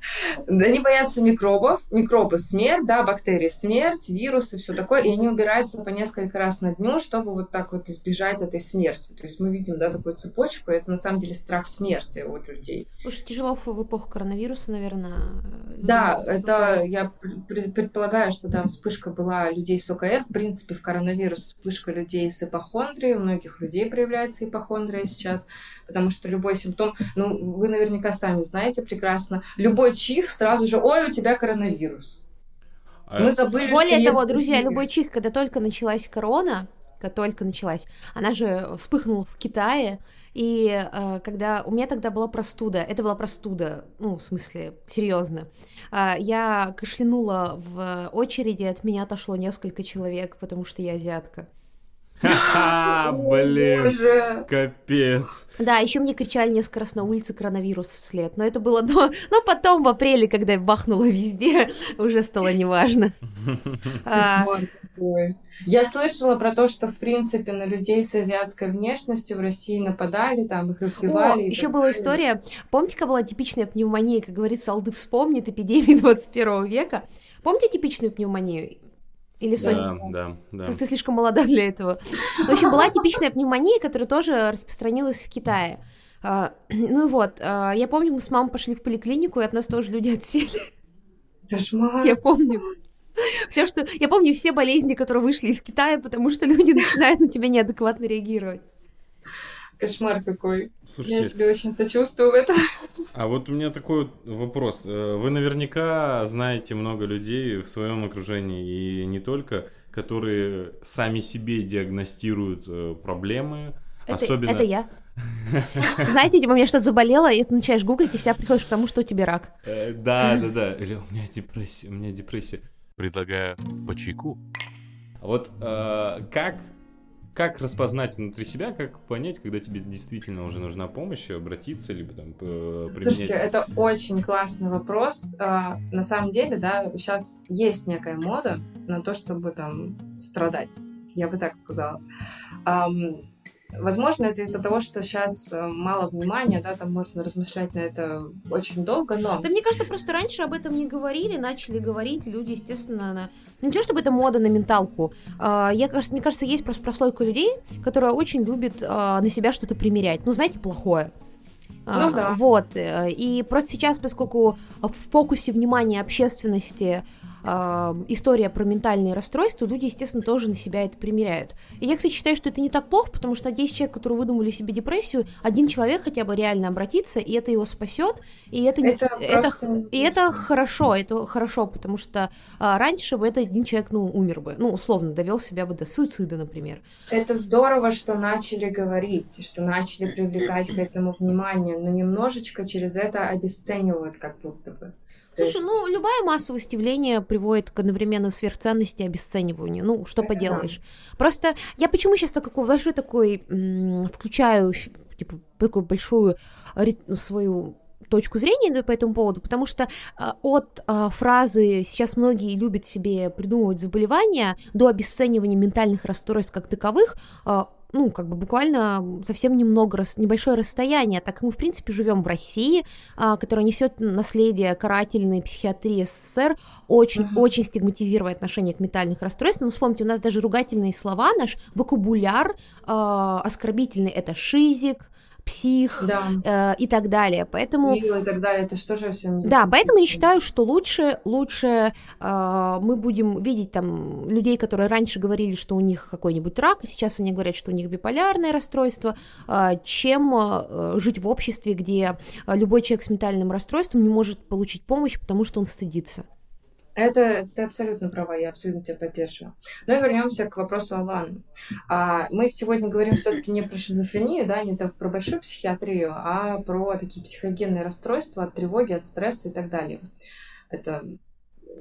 Speaker 3: они боятся микробов, микробы смерть, да, бактерии смерть, вирусы, все такое, и они убираются по несколько раз на дню, чтобы вот так вот избежать этой смерти. То есть мы видим, да, такую цепочку, это на самом деле страх смерти у людей.
Speaker 1: Слушай, тяжело в эпоху коронавируса, наверное.
Speaker 3: Да, это я предполагаю, что там вспышка была людей с ОКР, в принципе, в коронавирус вспышка людей с ипохондрией, у многих людей проявляется ипохондрия сейчас, потому что любой симптом, ну, вы наверняка сами знаете прекрасно, любой чих сразу же, ой, у тебя коронавирус.
Speaker 1: А... Мы забыли, Более что того, есть... друзья, любой чих, когда только началась корона, когда только началась, она же вспыхнула в Китае, и э, когда у меня тогда была простуда, это была простуда, ну, в смысле, серьезно. Э, я кашлянула в очереди, от меня отошло несколько человек, потому что я азиатка.
Speaker 2: Ха-ха, блин, капец.
Speaker 1: Да, еще мне кричали несколько раз на улице коронавирус вслед, но это было до... Но потом в апреле, когда бахнуло везде, уже стало неважно.
Speaker 3: А, Я слышала про то, что, в принципе, на людей с азиатской внешностью в России нападали, там их избивали.
Speaker 1: еще была история, помните, какая была типичная пневмония, как говорится, Алды вспомнит, эпидемии 21 века. Помните типичную пневмонию? Или
Speaker 2: Соня? Да, да, да.
Speaker 1: Ты, ты слишком молода для этого. В общем, была типичная пневмония, которая тоже распространилась в Китае. А, ну и вот, а, я помню, мы с мамой пошли в поликлинику, и от нас тоже люди отсели.
Speaker 3: Кошмар.
Speaker 1: Я помню. Все, что... Я помню все болезни, которые вышли из Китая, потому что люди начинают на тебя неадекватно реагировать.
Speaker 3: Кошмар какой. Слушайте, Я тебе очень сочувствую в этом.
Speaker 2: А вот у меня такой вопрос. Э, вы наверняка знаете много людей в своем окружении, и не только, которые сами себе диагностируют э, проблемы.
Speaker 1: Это, особенно... это я. Знаете, типа, у меня что-то заболело, и ты начинаешь гуглить, и вся приходишь к тому, что у тебя рак.
Speaker 2: Э, да, да, да. Или у меня депрессия, у меня депрессия. Предлагаю по чайку. Вот как как распознать внутри себя, как понять, когда тебе действительно уже нужна помощь, обратиться, либо там применять...
Speaker 3: Слушайте, это очень классный вопрос. А, на самом деле, да, сейчас есть некая мода на то, чтобы там страдать. Я бы так сказала. Возможно, это из-за того, что сейчас э, мало внимания, да, там можно размышлять на это очень долго, но...
Speaker 1: Да мне кажется, просто раньше об этом не говорили, начали говорить, люди, естественно, на... Ну, не то, чтобы это мода на менталку. А, я, мне кажется, есть просто прослойка людей, которая очень любит а, на себя что-то примерять. Ну, знаете, плохое.
Speaker 3: А, ну, да.
Speaker 1: Вот. Э, и просто сейчас, поскольку в фокусе внимания общественности э, история про ментальные расстройства, люди, естественно, тоже на себя это примеряют. И я, кстати, считаю, что это не так плохо, потому что на 10 человек, которые выдумали себе депрессию, один человек хотя бы реально обратится, и это его спасет, и это, это, не, это, и это хорошо, это хорошо, потому что э, раньше бы этот один человек, ну, умер бы, ну, условно, довел себя бы до суицида, например.
Speaker 3: Это здорово, что начали говорить, что начали привлекать к этому внимание, но немножечко через это обесценивают как будто бы.
Speaker 1: Слушай, есть... ну, любое массовое явление приводит к одновременно сверхценности и обесцениванию. Ну, что поделаешь. Да. Просто я почему сейчас такой большой такой м- включаю, типа, такую большую ну, свою точку зрения по этому поводу, потому что э, от э, фразы «сейчас многие любят себе придумывать заболевания» до обесценивания ментальных расстройств как таковых э, ну, как бы буквально совсем немного, небольшое расстояние, так как мы, в принципе, живем в России, а, которая несет наследие карательной психиатрии СССР, очень, mm-hmm. очень стигматизирует отношение к ментальных расстройствам. Вспомните, у нас даже ругательные слова, наш вокабуляр э, оскорбительный, это шизик, псих да. э, и так далее. Поэтому...
Speaker 3: Ил и так далее, это что же всем...
Speaker 1: Да, поэтому я считаю, что лучше, лучше э, мы будем видеть там людей, которые раньше говорили, что у них какой-нибудь рак, и сейчас они говорят, что у них биполярное расстройство, э, чем э, жить в обществе, где любой человек с ментальным расстройством не может получить помощь, потому что он стыдится.
Speaker 3: Это ты абсолютно права, я абсолютно тебя поддерживаю. Ну и вернемся к вопросу Алана. А, мы сегодня говорим все-таки не про шизофрению, да, не так про большую психиатрию, а про такие психогенные расстройства от тревоги, от стресса и так далее. Это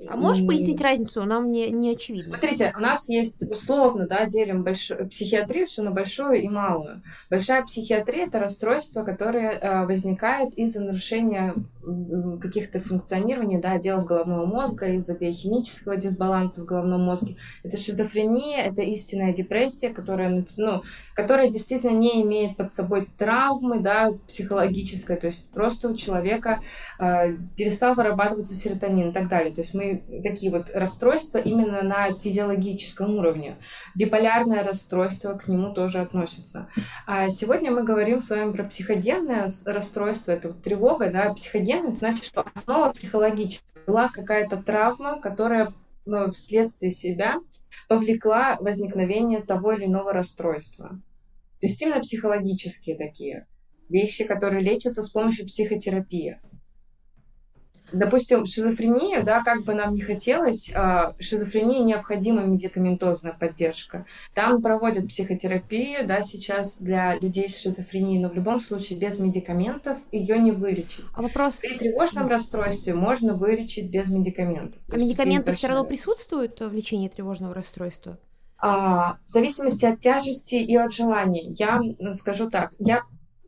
Speaker 1: а можешь пояснить разницу? Нам не, не очевидно.
Speaker 3: Смотрите, у нас есть условно, да, делим большую психиатрию все на большую и малую. Большая психиатрия это расстройство, которое э, возникает из-за нарушения каких-то функционирований, да, отделов головного мозга, из-за биохимического дисбаланса в головном мозге. Это шизофрения, это истинная депрессия, которая, ну, которая действительно не имеет под собой травмы, да, психологической, то есть просто у человека э, перестал вырабатываться серотонин и так далее. То есть мы такие вот расстройства именно на физиологическом уровне. Биполярное расстройство к нему тоже относится. А сегодня мы говорим с вами про психогенное расстройство, это вот тревога, да, психогенное, это значит, что основа психологическая была какая-то травма, которая ну, вследствие себя повлекла возникновение того или иного расстройства. То есть именно психологические такие вещи, которые лечатся с помощью психотерапии допустим, шизофрения, да, как бы нам не хотелось, а, шизофрении необходима медикаментозная поддержка. Там проводят психотерапию, да, сейчас для людей с шизофренией, но в любом случае без медикаментов ее не вылечить.
Speaker 1: А вопрос...
Speaker 3: При тревожном расстройстве можно вылечить без медикаментов.
Speaker 1: А медикаменты все равно присутствуют в лечении тревожного расстройства?
Speaker 3: А, в зависимости от тяжести и от желания. Я скажу так, я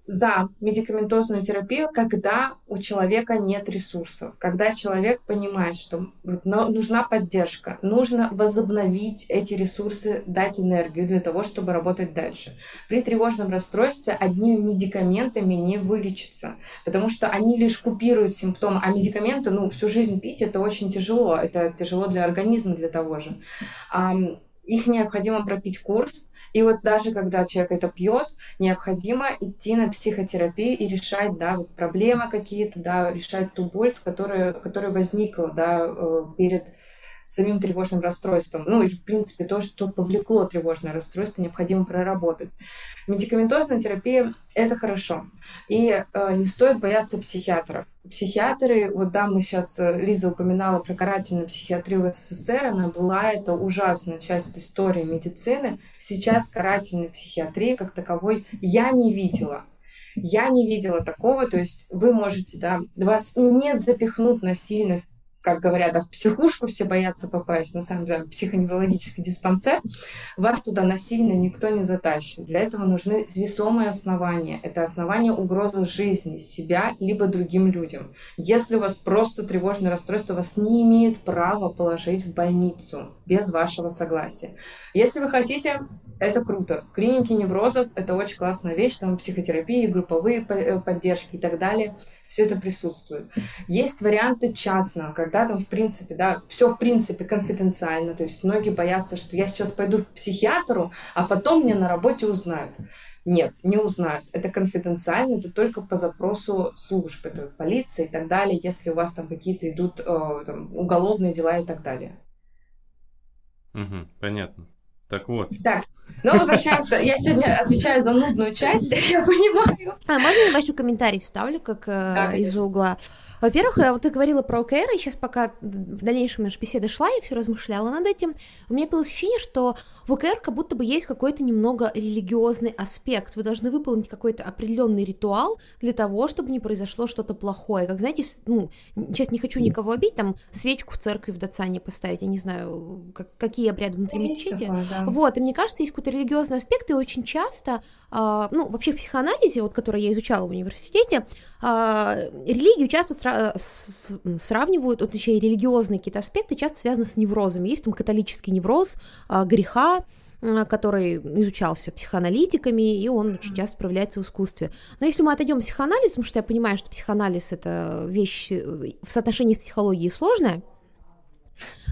Speaker 3: за медикаментозную терапию, когда у человека нет ресурсов, когда человек понимает, что нужна поддержка, нужно возобновить эти ресурсы, дать энергию для того, чтобы работать дальше. При тревожном расстройстве одними медикаментами не вылечится, потому что они лишь купируют симптомы, а медикаменты, ну, всю жизнь пить это очень тяжело, это тяжело для организма, для того же. Их необходимо пропить курс, и вот даже когда человек это пьет, необходимо идти на психотерапию и решать, да, вот проблемы какие-то, да, решать ту боль, которая, которая возникла, да, э, перед самим тревожным расстройством. Ну, и, в принципе, то, что повлекло тревожное расстройство, необходимо проработать. Медикаментозная терапия — это хорошо. И э, не стоит бояться психиатров. Психиатры, вот да, мы сейчас, э, Лиза упоминала про карательную психиатрию в СССР, она была, это ужасная часть истории медицины. Сейчас карательной психиатрии как таковой я не видела. Я не видела такого, то есть вы можете, да, вас нет запихнут насильно в как говорят, да, в психушку все боятся попасть, на самом деле психоневрологический диспансер, вас туда насильно никто не затащит. Для этого нужны весомые основания. Это основания угрозы жизни себя либо другим людям. Если у вас просто тревожное расстройство, вас не имеют права положить в больницу без вашего согласия. Если вы хотите, это круто. Клиники неврозов — это очень классная вещь, там психотерапия, групповые э, поддержки и так далее — все это присутствует. Есть варианты частно, когда там, в принципе, да, все в принципе конфиденциально, то есть многие боятся, что я сейчас пойду к психиатру, а потом мне на работе узнают. Нет, не узнают. Это конфиденциально, это только по запросу служб, это полиция и так далее, если у вас там какие-то идут э, там, уголовные дела и так далее.
Speaker 2: Угу, понятно. Так вот.
Speaker 3: Так, но возвращаемся. Я сегодня отвечаю за нудную часть, я понимаю.
Speaker 1: А можно небольшой комментарий вставлю, как э, да, из-за угла? Во-первых, вот ты говорила про ОКР, и сейчас пока в дальнейшем наша беседа шла, я все размышляла над этим, у меня было ощущение, что в ОКР как будто бы есть какой-то немного религиозный аспект. Вы должны выполнить какой-то определенный ритуал для того, чтобы не произошло что-то плохое. Как знаете, ну, сейчас не хочу никого обидеть, там свечку в церкви в Дацане поставить, я не знаю, как, какие обряды внутри мечети. Да. Вот, и мне кажется, есть какой-то религиозный аспект, и очень часто, э, ну, вообще в психоанализе, вот, который я изучала в университете, э, религию часто сра- Э, сравнивают, вот точнее, религиозные какие-то аспекты часто связаны с неврозами. Есть там католический невроз, а, греха, который изучался психоаналитиками, и он очень часто проявляется в искусстве. Но если мы отойдем от психоанализа, потому что я понимаю, что психоанализ это вещь э, в соотношении с психологией сложная,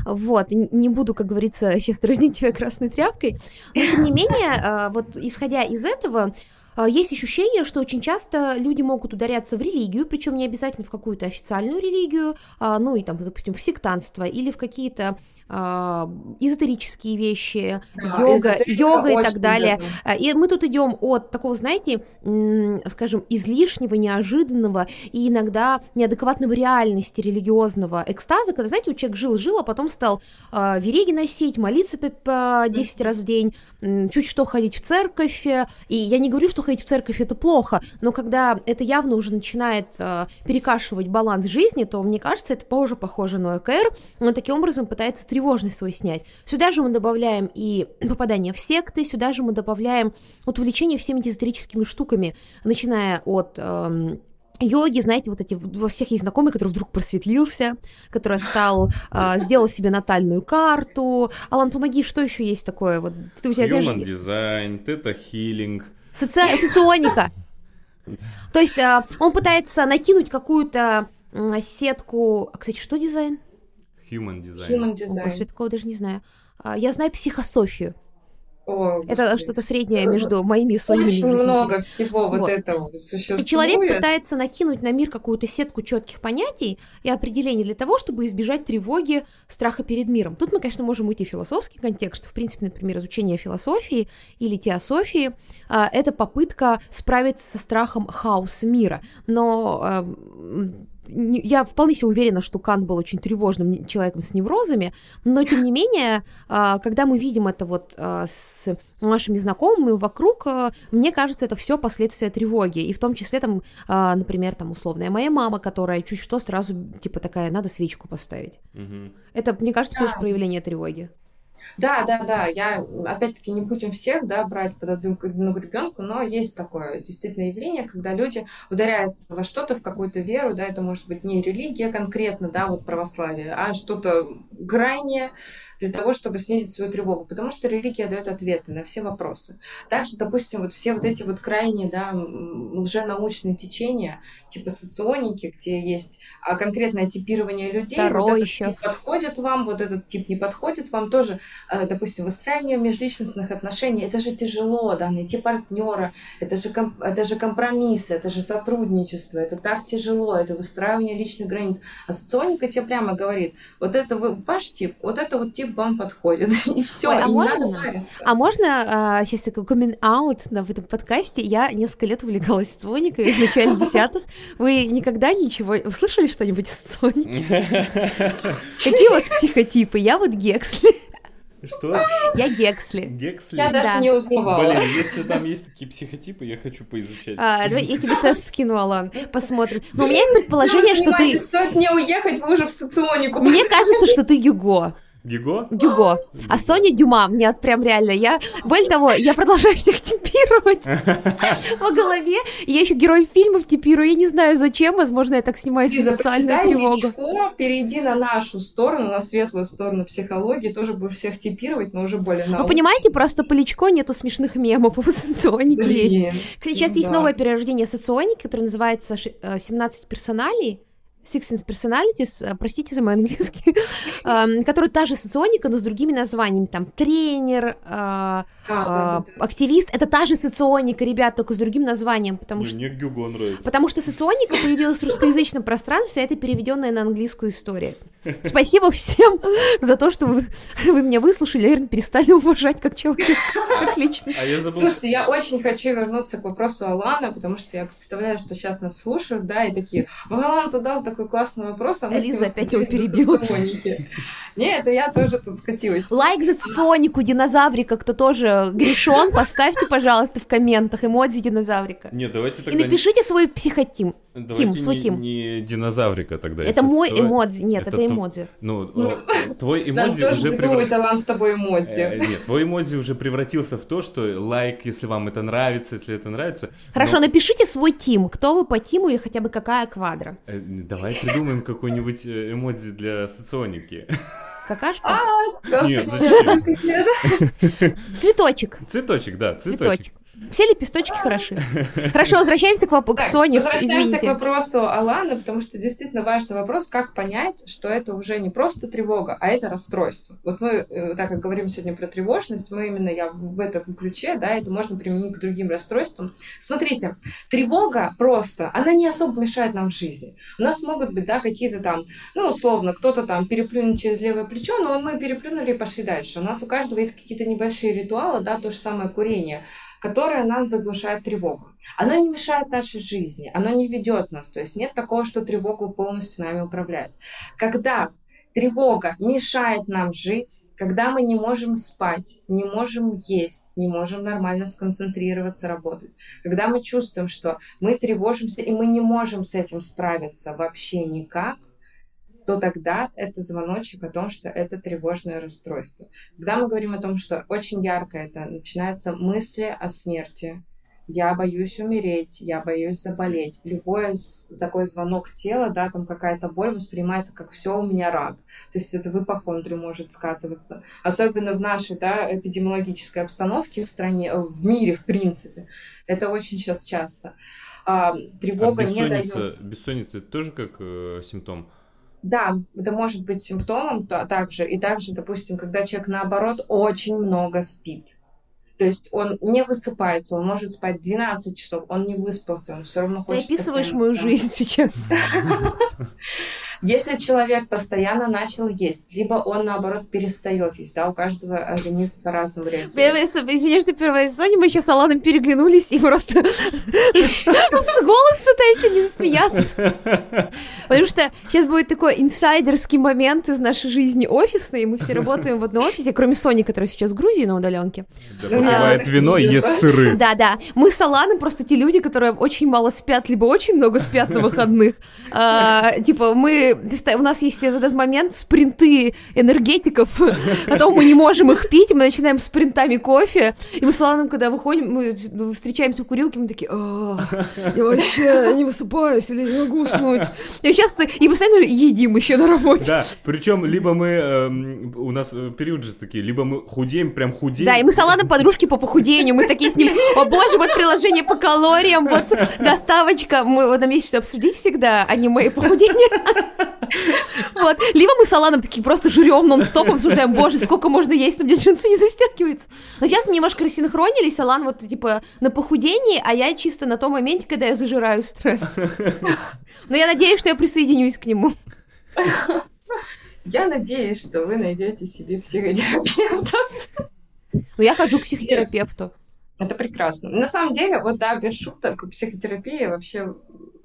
Speaker 1: вот, не буду, как говорится, сейчас дразнить тебя красной тряпкой, но тем не менее, э, вот исходя из этого, э, есть ощущение, что очень часто люди могут ударяться в религию, причем не обязательно в какую-то официальную религию, а, ну и там, допустим, в сектанство или в какие-то а, эзотерические вещи, да, йога, йога и так далее. Удобно. А, и мы тут идем от такого, знаете, скажем, излишнего, неожиданного и иногда неадекватного реальности религиозного экстаза, когда, знаете, у человека жил-жил, а потом стал э, вереги носить, молиться по, по 10 раз в день, чуть что ходить в церковь. И я не говорю, что ходить в церковь это плохо, но когда это явно уже начинает э, перекашивать баланс жизни, то мне кажется, это тоже похоже на ОКР. Он таким образом пытается тревожить тревожность свою снять. Сюда же мы добавляем и попадание в секты, сюда же мы добавляем вот увлечение всеми эзотерическими штуками, начиная от эм, йоги, знаете, вот эти, во всех есть знакомый, который вдруг просветлился, который стал, э, сделал себе натальную карту. Алан, помоги, что еще есть такое? Вот,
Speaker 2: ты, у тебя Human даже... design, тета-хилинг.
Speaker 1: Соци... Соционика. То есть э, он пытается накинуть какую-то сетку... А, кстати, что дизайн?
Speaker 2: Human design.
Speaker 3: Human design. О,
Speaker 1: господи, такого даже не знаю. А, я знаю психософию. О, это что-то среднее между моими и своими.
Speaker 3: Очень много всего вот, вот этого существует.
Speaker 1: Человек пытается накинуть на мир какую-то сетку четких понятий и определений для того, чтобы избежать тревоги, страха перед миром. Тут мы, конечно, можем уйти в философский контекст, что, в принципе, например, изучение философии или теософии а, это попытка справиться со страхом хаоса мира. Но а, я вполне себе уверена, что Кант был очень тревожным человеком с неврозами, но тем не менее, а, когда мы видим это вот а, с нашими знакомыми вокруг, а, мне кажется, это все последствия тревоги, и в том числе там, например, там условная моя мама, которая чуть что сразу типа такая, надо свечку поставить. Угу. Это, мне кажется, тоже проявление тревоги.
Speaker 3: Да, да, да. Я, опять-таки, не будем всех, да, брать под одну, одну но есть такое действительно явление, когда люди ударяются во что-то, в какую-то веру, да, это может быть не религия конкретно, да, вот православие, а что-то крайнее, для того, чтобы снизить свою тревогу, потому что религия дает ответы на все вопросы. Также, допустим, вот все вот эти вот крайние, да, лженаучные течения, типа соционики, где есть а, конкретное типирование людей,
Speaker 1: Второй
Speaker 3: вот
Speaker 1: еще.
Speaker 3: тип подходит вам, вот этот тип не подходит вам тоже, а, допустим, выстраивание межличностных отношений, это же тяжело, да, найти партнера, это же, это же компромиссы, это же сотрудничество, это так тяжело, это выстраивание личных границ. А соционика тебе прямо говорит, вот это ваш тип, вот это вот тип вам подходит. И все, Ой,
Speaker 1: а и можно, надо. А можно а, сейчас такой коммент аут в этом подкасте? Я несколько лет увлекалась соционикой в начале десятых. Вы никогда ничего... Вы слышали что-нибудь о соционике? Какие у вас психотипы? Я вот Гексли.
Speaker 2: Что?
Speaker 1: Я Гексли.
Speaker 2: Гексли?
Speaker 3: Я даже да. не узнавала.
Speaker 2: Блин, если там есть такие психотипы, я хочу поизучать.
Speaker 1: А, давай я тебе тест скину, Алан, посмотрим. Но у меня есть предположение, что ты...
Speaker 3: Стоит мне уехать, вы уже в соционику.
Speaker 1: Мне кажется, что ты Юго.
Speaker 2: Гюго?
Speaker 1: Гюго. А Соня Дюма. Мне прям реально, я... Более того, я продолжаю всех типировать по голове. Я еще герой фильмов типирую. Я не знаю, зачем. Возможно, я так снимаю свою социальную тревогу.
Speaker 3: перейди на нашу сторону, на светлую сторону психологии. Тоже будешь всех типировать, но уже более
Speaker 1: Вы понимаете, просто по Личко нету смешных мемов. по соционике есть. Сейчас есть новое перерождение соционики, которое называется «17 э, персоналей». Sixteen Personalities, э, простите за мой английский, эм, который та же соционика, но с другими названиями, там, тренер, э, э, активист, это та же соционика, ребят, только с другим названием, потому что...
Speaker 2: Мне Гюго нравится.
Speaker 1: Потому что соционика появилась в русскоязычном пространстве, а это переведенная на английскую история. Спасибо всем за то, что вы, вы меня выслушали, наверное, перестали уважать как человека, как личность.
Speaker 2: А я забыл...
Speaker 3: Слушайте, я очень хочу вернуться к вопросу Алана, потому что я представляю, что сейчас нас слушают, да, и такие, Алан задал такой классный вопрос, а мы
Speaker 1: Лиза опять его перебила.
Speaker 3: Нет, это я тоже тут скатилась.
Speaker 1: Лайк за сонику динозаврика, кто тоже грешен, поставьте, пожалуйста, в комментах эмодзи динозаврика.
Speaker 2: Нет, давайте тогда...
Speaker 1: И напишите свой психотим.
Speaker 2: Давайте Тим, свой не, Тим. не динозаврика тогда.
Speaker 1: Это мой твой... эмодзи. Нет, это, это эмодзи.
Speaker 2: Ну, ну, твой эмодзи уже
Speaker 3: превратился... талант с тобой эмодзи.
Speaker 2: Э, нет, твой эмодзи уже превратился в то, что лайк, если вам это нравится, если это нравится.
Speaker 1: Хорошо, напишите свой тим. Кто вы по тиму или хотя бы какая квадра?
Speaker 2: Э, давай придумаем какой-нибудь э, эмодзи для соционики.
Speaker 1: Какашку?
Speaker 3: А,
Speaker 2: Нет, зачем?
Speaker 1: Цветочек.
Speaker 2: Цветочек, да, цветочек.
Speaker 1: Все лепесточки хороши. Хорошо, возвращаемся к, воп- к Соне,
Speaker 3: Возвращаемся к вопросу Аланы, потому что действительно важный вопрос, как понять, что это уже не просто тревога, а это расстройство. Вот мы, э, так как говорим сегодня про тревожность, мы именно я в этом ключе, да, это можно применить к другим расстройствам. Смотрите, тревога просто, она не особо мешает нам в жизни. У нас могут быть, да, какие-то там, ну, условно, кто-то там переплюнул через левое плечо, но мы переплюнули и пошли дальше. У нас у каждого есть какие-то небольшие ритуалы, да, то же самое курение которое нам заглушает тревогу. Оно не мешает нашей жизни, оно не ведет нас. То есть нет такого, что тревога полностью нами управляет. Когда тревога мешает нам жить, когда мы не можем спать, не можем есть, не можем нормально сконцентрироваться, работать, когда мы чувствуем, что мы тревожимся и мы не можем с этим справиться вообще никак, то тогда это звоночек о том, что это тревожное расстройство. Когда мы говорим о том, что очень ярко это начинаются мысли о смерти, я боюсь умереть, я боюсь заболеть. Любой такой звонок тела, да, там какая-то боль воспринимается как все у меня рак. То есть это в ипохондрию может скатываться. Особенно в нашей, да, эпидемиологической обстановке в стране, э, в мире, в принципе. Это очень сейчас часто. А,
Speaker 2: А
Speaker 3: тревога не дает...
Speaker 2: бессонница, бессонница это тоже как э, симптом?
Speaker 3: Да, это может быть симптомом то- также. И также, допустим, когда человек, наоборот, очень много спит. То есть он не высыпается, он может спать 12 часов, он не выспался, он все равно
Speaker 1: Ты
Speaker 3: хочет
Speaker 1: описываешь
Speaker 3: постоянно
Speaker 1: мою
Speaker 3: спать.
Speaker 1: жизнь сейчас.
Speaker 3: Если человек постоянно начал есть, либо он, наоборот, перестает есть, да, у каждого организм по-разному реагирует.
Speaker 1: Извини, что первая Соня, мы сейчас с Аланом переглянулись и просто с голосу пытаемся не засмеяться. Потому что сейчас будет такой инсайдерский момент из нашей жизни офисной. Мы все работаем в одном офисе, кроме Сони, которая сейчас в Грузии на удаленке.
Speaker 3: Я-
Speaker 2: вино и ест сыры.
Speaker 1: Да, да. Мы с Аланом просто те люди, которые очень мало спят, либо очень много спят на выходных. А, Типа, мы... У нас есть этот момент спринты энергетиков, а то мы не можем их пить, мы начинаем спринтами кофе, и мы с Аланом, когда выходим, мы встречаемся в курилке, мы такие, «А, я вообще не высыпаюсь или не могу уснуть. И часто, и постоянно едим еще на работе.
Speaker 2: Да, причем либо мы, эм, у нас э, период же такие, либо мы худеем, прям худеем.
Speaker 1: Да, и мы с Аланом подружки по похудению, мы такие с ним, о боже, вот приложение по калориям, вот доставочка, мы вот нам есть что обсудить всегда, аниме и похудение. Вот. Либо мы с Аланом такие просто жрем нон-стоп, обсуждаем, боже, сколько можно есть, там где джинсы не застегиваются. Но сейчас мы немножко рассинхронились, Алан вот типа на похудении, а я чисто на том моменте, когда я зажираю стресс. Но я надеюсь, что я присоединюсь к нему.
Speaker 3: Я надеюсь, что вы найдете себе психотерапевта.
Speaker 1: Но я хожу к психотерапевту.
Speaker 3: Это прекрасно. На самом деле, вот да, без шуток, психотерапия вообще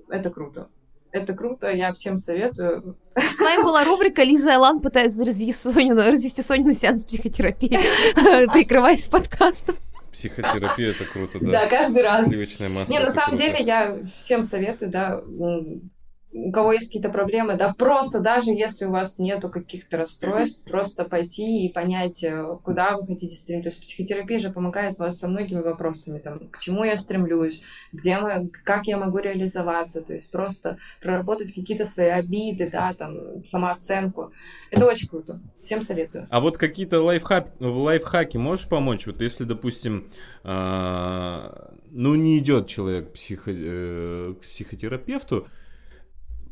Speaker 3: это круто. Это круто, я всем советую.
Speaker 1: С вами была рубрика Лиза Алан пытаются развести Соню, развести Соню на сеанс психотерапии, прикрываясь подкастом.
Speaker 2: Психотерапия это круто, да.
Speaker 3: Да, каждый раз.
Speaker 2: Сливочное масло.
Speaker 3: Не, на самом
Speaker 2: круто.
Speaker 3: деле я всем советую, да, у кого есть какие-то проблемы, да, просто даже если у вас нету каких-то расстройств, просто пойти и понять, э, куда вы хотите стремиться. То есть психотерапия же помогает вас со многими вопросами, там, к чему я стремлюсь, где мы, как я могу реализоваться, то есть просто проработать какие-то свои обиды, да, там, самооценку. Это очень круто. Всем советую.
Speaker 2: А вот какие-то лайфхак, лайфхаки можешь помочь? Вот если, допустим, а, ну не идет человек психо- э, к психотерапевту,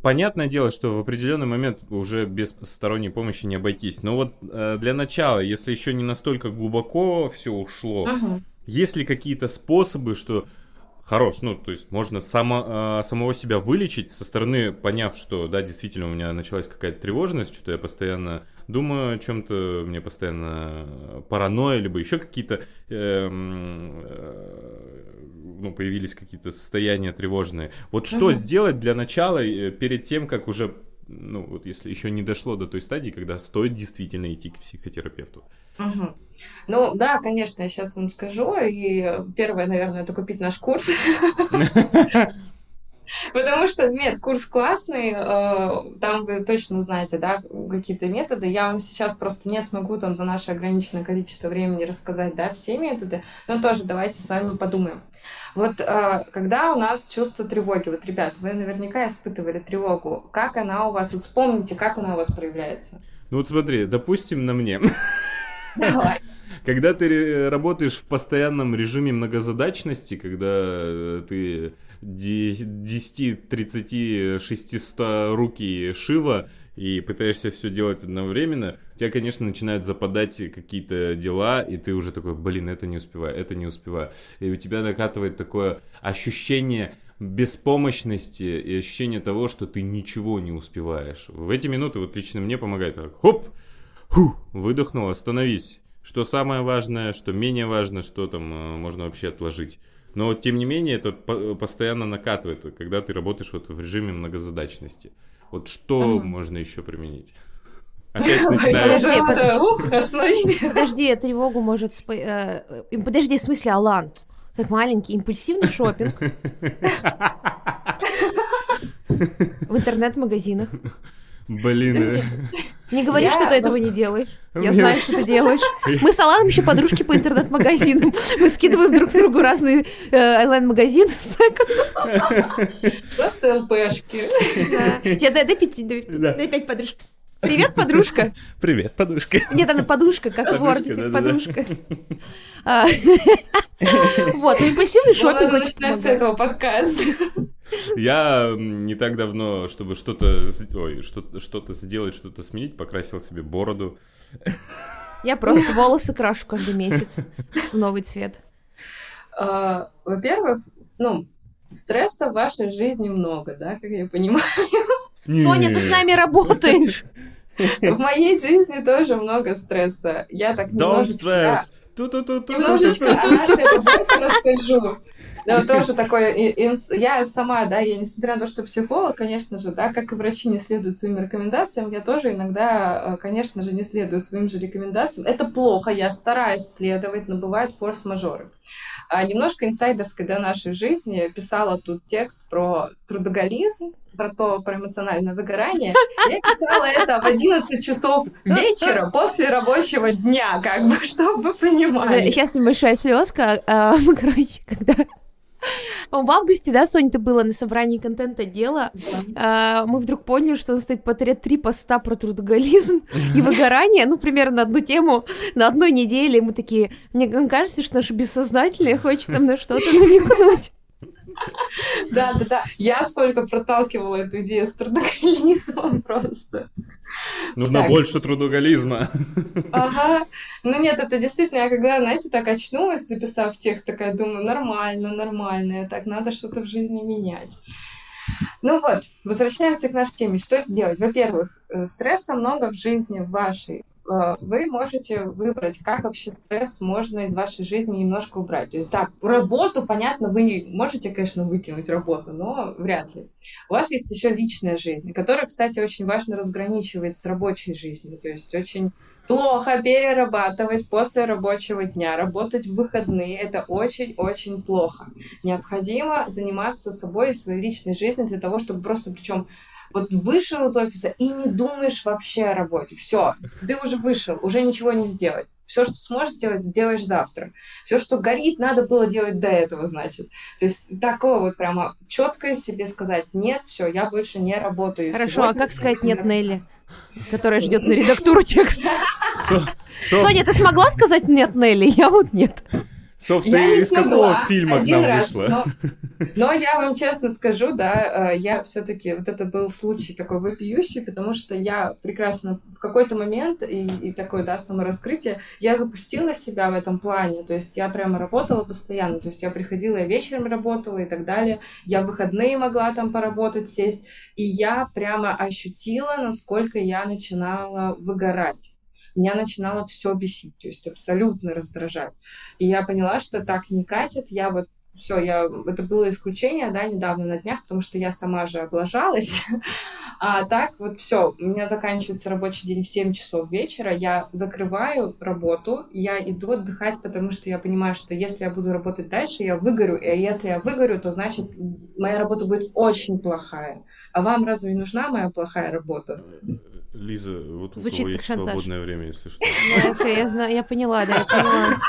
Speaker 2: понятное дело, что в определенный момент уже без сторонней помощи не обойтись. Но вот э, для начала, если еще не настолько глубоко все ушло,
Speaker 3: Мгм.
Speaker 2: есть ли какие-то способы, что хорош, ну, то есть можно само, а, самого себя вылечить со стороны, поняв, что, да, действительно, у меня началась какая-то тревожность, что я постоянно думаю о чем-то, мне постоянно паранойя, либо еще какие-то, эм, э, ну, появились какие-то состояния тревожные. Вот что сделать для начала, э, перед тем, как уже, ну, вот если еще не дошло до той стадии, когда стоит действительно идти к психотерапевту?
Speaker 3: Мгм. Ну да, конечно, я сейчас вам скажу. И первое, наверное, это купить наш курс. Потому что, нет, курс классный, э, там вы точно узнаете, да, какие-то методы. Я вам сейчас просто не смогу там за наше ограниченное количество времени рассказать, да, все методы, но тоже давайте с вами подумаем. Вот э, когда у нас чувство тревоги, вот, ребят, вы наверняка испытывали тревогу, как она у вас, вот вспомните, как она у вас проявляется.
Speaker 2: Ну вот смотри, допустим, на мне.
Speaker 3: Давай.
Speaker 2: Когда ты ре- работаешь в постоянном режиме многозадачности, когда э, ты 10, 30, 600 руки Шива и пытаешься все делать одновременно, у тебя, конечно, начинают западать какие-то дела, и ты уже такой, блин, это не успеваю, это не успеваю. И у тебя накатывает такое ощущение беспомощности и ощущение того, что ты ничего не успеваешь. В эти минуты вот лично мне помогает так, хоп, ху, выдохнул, остановись. Что самое важное, что менее важно, что там э, можно вообще отложить. Но тем не менее это по- постоянно накатывает, когда ты работаешь вот в режиме многозадачности. Вот что
Speaker 3: Мгм.
Speaker 2: можно еще применить? Опять начинаю.
Speaker 1: Подожди, под-
Speaker 3: ух.
Speaker 1: Подожди, тревогу может... э, э, Подожди, в смысле, Алан? Как маленький импульсивный шопинг в интернет-магазинах.
Speaker 2: Блин, э,
Speaker 1: Не говори,
Speaker 3: Я-
Speaker 1: что ты этого не делаешь. Я
Speaker 2: Мне-
Speaker 1: знаю, что ты делаешь. Мы с Аланом еще подружки по интернет-магазинам. Мы скидываем друг другу разные э, онлайн-магазины.
Speaker 3: Просто ЛПшки.
Speaker 1: Сейчас дай, пять, подружек. Привет, подружка.
Speaker 2: Привет, подушка.
Speaker 1: Нет, она подушка, как в
Speaker 2: Подушка,
Speaker 1: Орбите,
Speaker 2: да-да-да.
Speaker 1: подружка. А, Вот, ну импульсивный шопинг очень
Speaker 3: с
Speaker 1: помогает.
Speaker 3: этого подкаста.
Speaker 2: Я не так давно, чтобы что-то, ой, что-то сделать, что-то сменить, покрасил себе бороду.
Speaker 1: Я просто волосы крашу каждый месяц в новый цвет.
Speaker 3: А, Во-первых, ну, стресса в вашей жизни много, да, как я понимаю.
Speaker 1: Соня, ты с нами работаешь.
Speaker 3: В моей жизни тоже много стресса. Я так
Speaker 2: Don't
Speaker 3: немножечко... да,
Speaker 2: stress. Ту-ту-ту-ту-ту-ту.
Speaker 3: Немножечко о нашей работе расскажу. Вот тоже такое, я сама, да, я несмотря на то, что психолог, конечно же, да, как и врачи не следуют своим рекомендациям, я тоже иногда, э, конечно же, не следую своим же рекомендациям. Это плохо, я стараюсь следовать, но бывают форс-мажоры. А немножко инсайдерской до нашей жизни писала тут текст про трудоголизм, про то, про эмоциональное выгорание. Я писала это в 11 часов вечера после рабочего дня, как бы, чтобы вы понимали.
Speaker 1: Сейчас небольшая слезка. а, короче, когда... В августе, да, Соня, ты была на собрании контента дела. а, Мы вдруг поняли, что у нас стоит подряд три поста про трудоголизм и выгорание, ну, примерно на одну тему на одной неделе. И мы такие, мне кажется, что наше бессознательное хочет нам на что-то намекнуть.
Speaker 3: Да, да, да. Я сколько проталкивала эту идею с трудоголизмом просто.
Speaker 2: Нужно
Speaker 3: Так.
Speaker 2: больше трудоголизма.
Speaker 3: Ага. Ну нет, это действительно, я когда, знаете, так очнулась, записав текст, такая думаю, нормально, нормально, так надо что-то в жизни менять. Ну вот, возвращаемся к нашей теме. Что сделать? Во-первых, э, стресса много в жизни вашей. Э, Вы можете выбрать, как вообще стресс можно из вашей жизни немножко убрать. То есть, да, работу, понятно, вы можете, конечно, выкинуть работу, но вряд ли. У вас есть еще личная жизнь, которая, кстати, очень важно разграничивать с рабочей жизнью. То есть очень плохо перерабатывать после рабочего дня, работать в выходные. Это очень-очень плохо. Необходимо заниматься собой и своей личной жизнью для того, чтобы просто, причем вот вышел из офиса и не думаешь вообще о работе. Все, ты уже вышел, уже ничего не сделать. Все, что сможешь сделать, сделаешь завтра. Все, что горит, надо было делать до этого, значит. То есть такое вот прямо четко себе сказать, нет, все, я больше не работаю.
Speaker 1: Хорошо,
Speaker 3: Сегодня
Speaker 1: а как сказать нет Нелли, которая ждет на редактуру текста? Соня, ты смогла сказать нет Нелли? Я вот нет.
Speaker 2: Соф,
Speaker 3: Я
Speaker 2: ты из какого
Speaker 3: смогла.
Speaker 2: фильма к
Speaker 3: один
Speaker 2: нам
Speaker 3: раз,
Speaker 2: вышла?
Speaker 3: Но, но я вам честно скажу, да, э, я все-таки вот это был случай такой вопиющий, потому что я прекрасно в какой-то момент и, и такое, да, самораскрытие, я запустила себя в этом плане, то есть я прямо работала постоянно, то есть я приходила, я вечером работала и так далее, я в выходные могла там поработать, сесть, и я прямо ощутила, насколько я начинала выгорать меня начинало все бесить, то есть абсолютно раздражать. И я поняла, что так не катит. Я вот все, я это было исключение, да, недавно на днях, потому что я сама же облажалась. А так вот все, у меня заканчивается рабочий день в 7 часов вечера, я закрываю работу, я иду отдыхать, потому что я понимаю, что если я буду работать дальше, я выгорю, и если я выгорю, то значит моя работа будет очень плохая. А вам разве нужна моя плохая работа?
Speaker 2: Лиза, вот у
Speaker 1: Звучит
Speaker 2: кого
Speaker 1: как
Speaker 2: есть
Speaker 1: шантаж.
Speaker 2: свободное время, если что.
Speaker 1: Все, я знаю, я поняла, да, я поняла.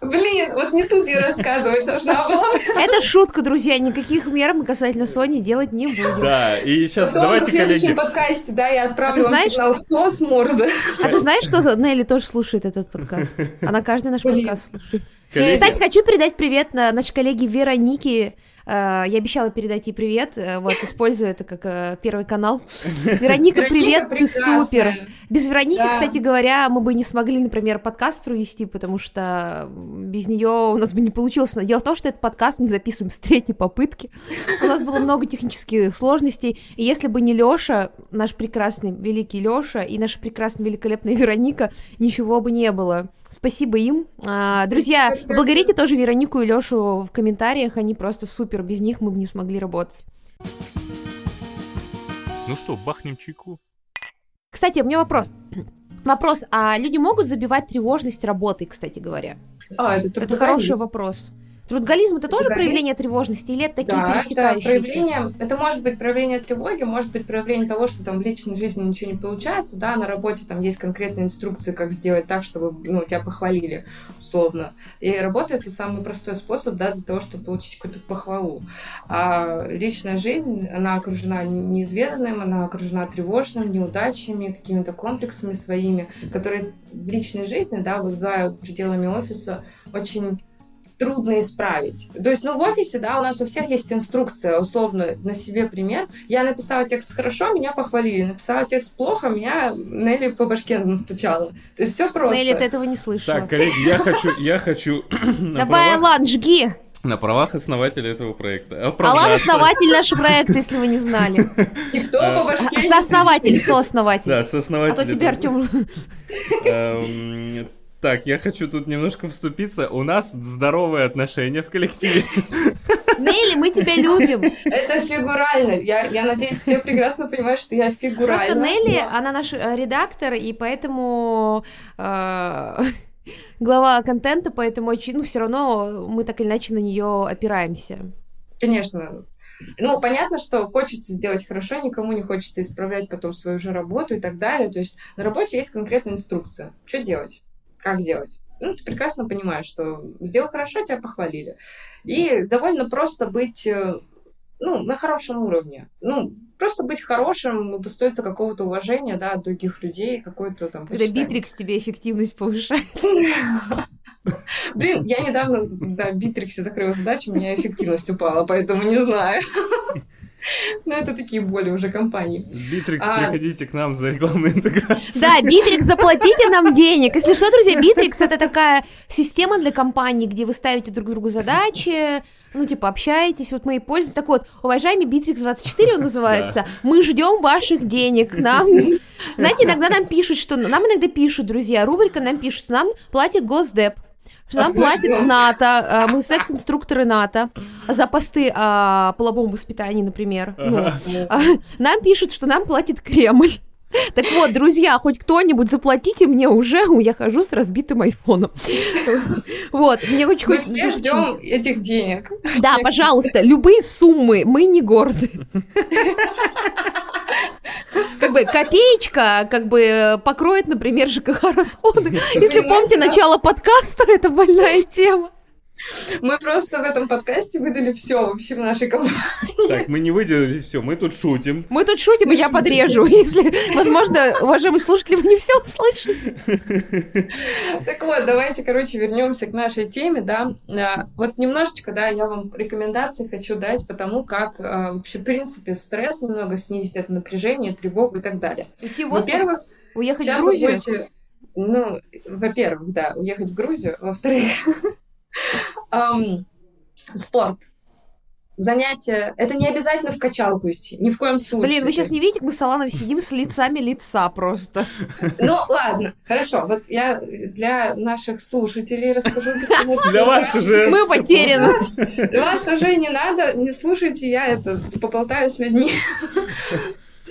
Speaker 3: Блин, вот не тут я рассказывать должна была.
Speaker 1: Это шутка, друзья, никаких мер мы касательно Сони делать не будем.
Speaker 2: Да, и сейчас
Speaker 3: Потом
Speaker 2: давайте,
Speaker 3: в следующем
Speaker 2: коллеги.
Speaker 3: подкасте, да, я отправлю
Speaker 1: А
Speaker 3: вам
Speaker 1: знаешь,
Speaker 3: сигнал СОС Морзе.
Speaker 1: А ты знаешь, что Нелли тоже слушает этот подкаст? Она каждый наш
Speaker 3: Блин.
Speaker 1: подкаст слушает.
Speaker 2: Коллеги,
Speaker 1: Кстати, хочу передать привет на нашей коллеге Веронике. Э, Я обещала передать ей привет, э, вот, использую это как э, первый канал. Вероника, привет, ты супер. Без Вероники, кстати говоря, мы бы не смогли, например, подкаст провести, потому что без нее у нас бы не получилось. Но дело в том, что этот подкаст мы записываем с третьей попытки. У нас было много технических сложностей. И если бы не Лёша, наш прекрасный великий Лёша и наша прекрасная великолепная Вероника, ничего бы не было. Спасибо им. А, Друзья, поблагодарите тоже Веронику и Лёшу в комментариях. Они просто супер. Без них мы бы не смогли работать.
Speaker 2: Ну что, бахнем чайку?
Speaker 1: Кстати, у меня вопрос. Вопрос, а люди могут забивать тревожность работой, кстати говоря?
Speaker 3: А, это
Speaker 1: Это хороший вопрос. Трудоголизм это тоже проявление тревожности или это такие
Speaker 3: Да, это
Speaker 1: пересекающиеся?
Speaker 3: проявление, это может быть проявление тревоги, может быть проявление того, что там в личной жизни ничего не получается, да, на работе там есть конкретные инструкции, как сделать так, чтобы ну, тебя похвалили, условно. И работа это самый простой способ, да, для того, чтобы получить какую-то похвалу. А личная жизнь, она окружена неизведанным, она окружена тревожным, неудачами, какими-то комплексами своими, которые в личной жизни, да, вот за пределами офиса очень трудно исправить. То есть, ну, в офисе, да, у нас у всех есть инструкция, условно, на себе пример. Я написала текст хорошо, меня похвалили. Написала текст плохо, меня Нелли по башке настучала. То есть все просто.
Speaker 1: Нелли, ты этого не слышала.
Speaker 2: Так, коллеги, я хочу, я хочу
Speaker 1: Давай, Алан, жги!
Speaker 2: на правах основателя этого проекта.
Speaker 1: Алан
Speaker 2: оправдаться.
Speaker 1: основатель нашего проекта, если вы не знали.
Speaker 3: Никто
Speaker 2: А,
Speaker 3: по башке не
Speaker 1: Сооснователь, сооснователь.
Speaker 2: Да,
Speaker 1: А
Speaker 2: сооснователь.
Speaker 1: то тебе, Артем,
Speaker 2: Так, я хочу тут немножко вступиться. У нас здоровые отношения в коллективе.
Speaker 1: Нелли, мы тебя любим.
Speaker 3: Это фигурально. Я, я надеюсь, все прекрасно понимают, что я фигурально.
Speaker 1: Просто Нелли,
Speaker 3: но-
Speaker 1: она наш э, редактор, и поэтому э, глава контента, поэтому очень, ну, все равно мы так или иначе на нее опираемся.
Speaker 3: Конечно. Ну, понятно, что хочется сделать хорошо, никому не хочется исправлять потом свою же работу и так далее. То есть на работе есть конкретная инструкция. Что делать? Как делать? Ну, ты прекрасно понимаешь, что сделал хорошо, тебя похвалили. И довольно просто быть, э, ну, на хорошем уровне. Ну, просто быть хорошим, удостоиться какого-то уважения, да, от других людей, какой-то там...
Speaker 1: Когда. Битрикс тебе эффективность повышает.
Speaker 3: Блин, я недавно да, в Битриксе закрыла задачу, у меня эффективность упала, поэтому не знаю. Но это такие боли уже компании.
Speaker 2: Битрикс,
Speaker 3: А.
Speaker 2: приходите к нам за рекламную интеграцию.
Speaker 1: Да, Битрикс, заплатите нам денег. Если что, друзья, Битрикс это такая система для компаний, где вы ставите друг другу задачи, ну, типа, общаетесь, вот мы и пользуемся. Так вот, уважаемый Битрикс 24 он называется, мы ждем ваших денег. Нам, знаете, иногда нам пишут, что нам иногда пишут, друзья, рубрика нам пишет, что нам платит Госдеп. Что нам
Speaker 3: мы
Speaker 1: платит. НАТО, а, мы секс-инструкторы НАТО за посты о половом воспитании, например. Ну, а, Нам пишут, что нам платит Кремль. Так вот, друзья, хоть кто-нибудь заплатите мне уже, я хожу с разбитым айфоном. Вот, мне очень
Speaker 3: Мы
Speaker 1: хочется...
Speaker 3: все ждем этих денег.
Speaker 1: Да, пожалуйста, любые суммы, мы не горды. Как бы копеечка, как бы покроет, например, ЖКХ расходы. Если помните начало подкаста, это больная тема.
Speaker 3: Мы просто в этом подкасте выдали все вообще в нашей компании.
Speaker 2: Так, мы не выделили все, мы тут шутим.
Speaker 1: Мы тут шутим, и я подрежу, если, возможно, уважаемые слушатели, вы не все услышали.
Speaker 3: Так вот, давайте, короче, вернемся к нашей теме, да. А, Вот немножечко, да, я вам рекомендации хочу дать по тому, как а, вообще, в принципе, стресс немного снизить, это напряжение, тревогу и так далее.
Speaker 1: Идти в
Speaker 3: Во-первых,
Speaker 1: уехать в Грузию.
Speaker 3: будете, ну, во-первых, да, уехать в Грузию, во-вторых, ам, спорт. Занятия. Это не обязательно в качалку идти, ни в коем случае.
Speaker 1: Блин, вы сейчас не видите, мы с Аланой сидим с лицами лица просто.
Speaker 3: Ну, ладно, хорошо. Вот я для наших слушателей расскажу.
Speaker 2: Для вас уже...
Speaker 1: Мы потеряны.
Speaker 3: Вас уже не надо, не слушайте, я это поболтаю с людьми.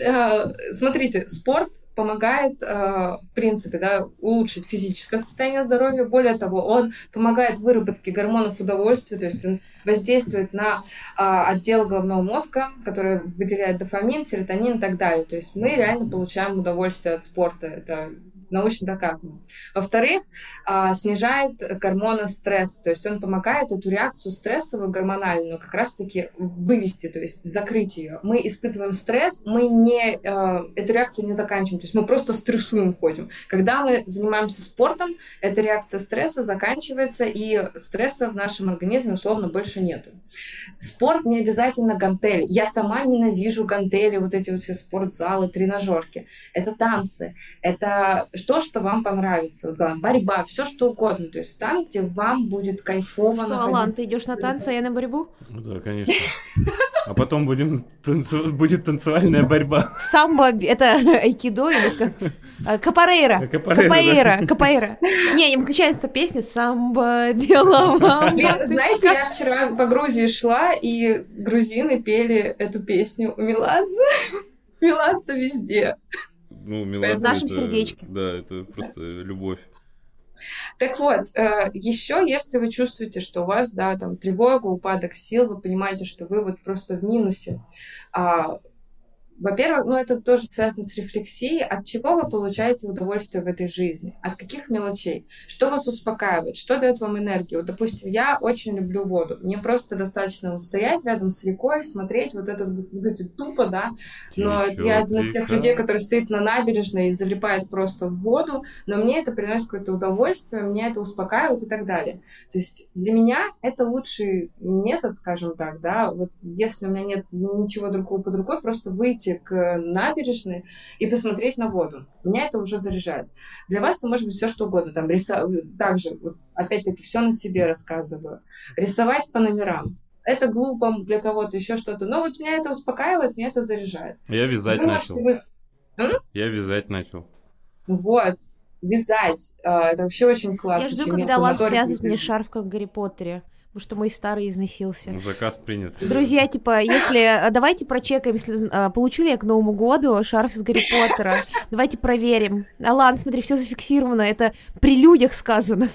Speaker 3: Э, Смотрите, спорт помогает, э, в принципе, да, улучшить физическое состояние здоровья. Более того, он помогает выработке гормонов удовольствия, то есть он воздействует на а, отдел головного мозга, который выделяет дофамин, серотонин и так далее. То есть мы реально получаем удовольствие от спорта. Это научно доказано. Во-вторых, а, снижает гормоны стресса, то есть он помогает эту реакцию стрессовую, гормональную, как раз-таки вывести, то есть закрыть ее. Мы испытываем стресс, мы не, а, эту реакцию не заканчиваем, то есть мы просто стрессуем, ходим. Когда мы занимаемся спортом, эта реакция стресса заканчивается, и стресса в нашем организме условно больше нету. Спорт не обязательно гантели. Я сама ненавижу гантели, вот эти вот все спортзалы, тренажерки. Это танцы, это то, что вам понравится. борьба, все что угодно. То есть там, где вам будет кайфово
Speaker 1: Что. Алан, ты идешь на танцы, а я на борьбу?
Speaker 2: Ну да, конечно. А потом будем танцу... будет танцевальная борьба.
Speaker 1: Самбо, это айкидо или как? А, капарейра. Капарейра. Капарейра. Не, не включается песня «Самбо белого».
Speaker 3: Знаете, я вчера по Грузии шла, и грузины пели эту песню у Меладзе. Меладзе везде.
Speaker 2: Ну, Меладзе
Speaker 1: В нашем сердечке.
Speaker 2: Да, это просто любовь.
Speaker 3: Так вот, э, еще если вы чувствуете, что у вас, да, там тревога, упадок сил, вы понимаете, что вы вот просто в минусе, а, во-первых, ну это тоже связано с рефлексией. От чего вы получаете удовольствие в этой жизни? От каких мелочей? Что вас успокаивает? Что дает вам энергию? Вот, допустим, я очень люблю воду. Мне просто достаточно вот стоять рядом с рекой, смотреть вот этот, выглядит тупо, да, но Чё, я один из тех людей, который стоит на набережной и залипает просто в воду, но мне это приносит какое-то удовольствие, меня это успокаивает и так далее. То есть для меня это лучший метод, скажем так, да, вот если у меня нет ничего другого под рукой, просто выйти выйти к набережной и посмотреть на воду. Меня это уже заряжает. Для вас это может быть все что угодно. Там рисовать, также, опять-таки, все на себе рассказываю. Рисовать по номерам. Это глупо для кого-то, еще что-то. Но вот меня это успокаивает, меня это заряжает.
Speaker 2: Я вязать вы начал. Вы... Я вязать начал.
Speaker 3: Вот вязать. А, это вообще очень классно.
Speaker 1: Я жду, когда Лав связывает мне шарф, как в Гарри Поттере потому что мой старый износился.
Speaker 2: Заказ принят.
Speaker 1: Друзья, типа, если... Э, давайте прочекаем, если а, получу ли я к Новому году шарф из Гарри Поттера. Давайте проверим. Алан, смотри, все зафиксировано, это при людях сказано.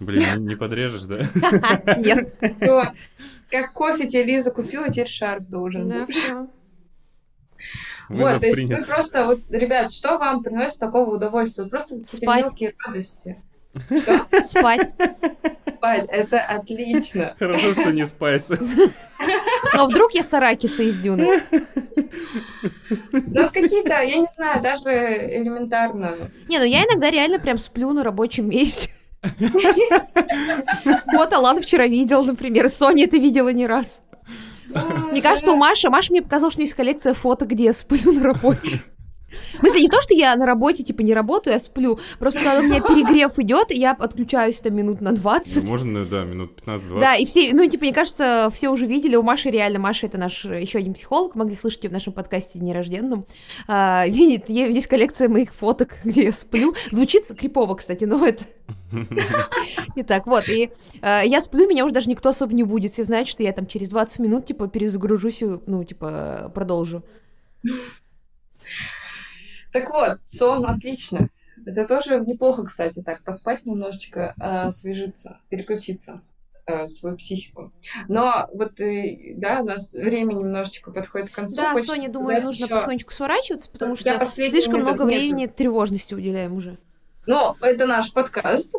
Speaker 2: Блин, не подрежешь, да?
Speaker 1: Нет.
Speaker 3: Как кофе тебе Лиза купила, теперь шарф должен
Speaker 1: Да, все.
Speaker 3: Вот, то есть вы просто, вот, ребят, что вам приносит такого удовольствия? Просто какие-то мелкие радости.
Speaker 1: Что? Спать.
Speaker 3: Спать, это отлично.
Speaker 2: Хорошо, что не спайс.
Speaker 1: Но вдруг я Саракиса из Дюны?
Speaker 3: Ну, какие-то, я не знаю, даже элементарно.
Speaker 1: Не, ну я иногда реально прям сплю на рабочем месте. Вот Алан вчера видел, например, Соня это видела не раз. Мне кажется, у Маши, Маша мне показала, что у нее есть коллекция фото, где я сплю на работе. В смысле, не то, что я на работе, типа, не работаю, я сплю. Просто когда у меня перегрев идет, я отключаюсь там минут на 20.
Speaker 2: Ну, можно, да, минут 15-20.
Speaker 1: Да, и все, ну, типа, мне кажется, все уже видели, у Маши реально, Маша это наш еще один психолог, могли слышать ее в нашем подкасте нерожденном. А, видит, здесь коллекция моих фоток, где я сплю. Звучит крипово, кстати, но это... Не так, вот, и э, я сплю, меня уже даже никто особо не будет, все знают, что я там через 20 минут, типа, перезагружусь и, ну, типа, продолжу.
Speaker 3: Так вот, сон отлично. Это тоже неплохо, кстати, так поспать немножечко, э, освежиться, переключиться э, свою психику. Но вот, э, да, у нас время немножечко подходит к концу.
Speaker 1: Да, Соня, думаю, нужно еще... потихонечку сворачиваться, потому что слишком много времени нет. тревожности уделяем уже.
Speaker 3: Ну, это наш подкаст.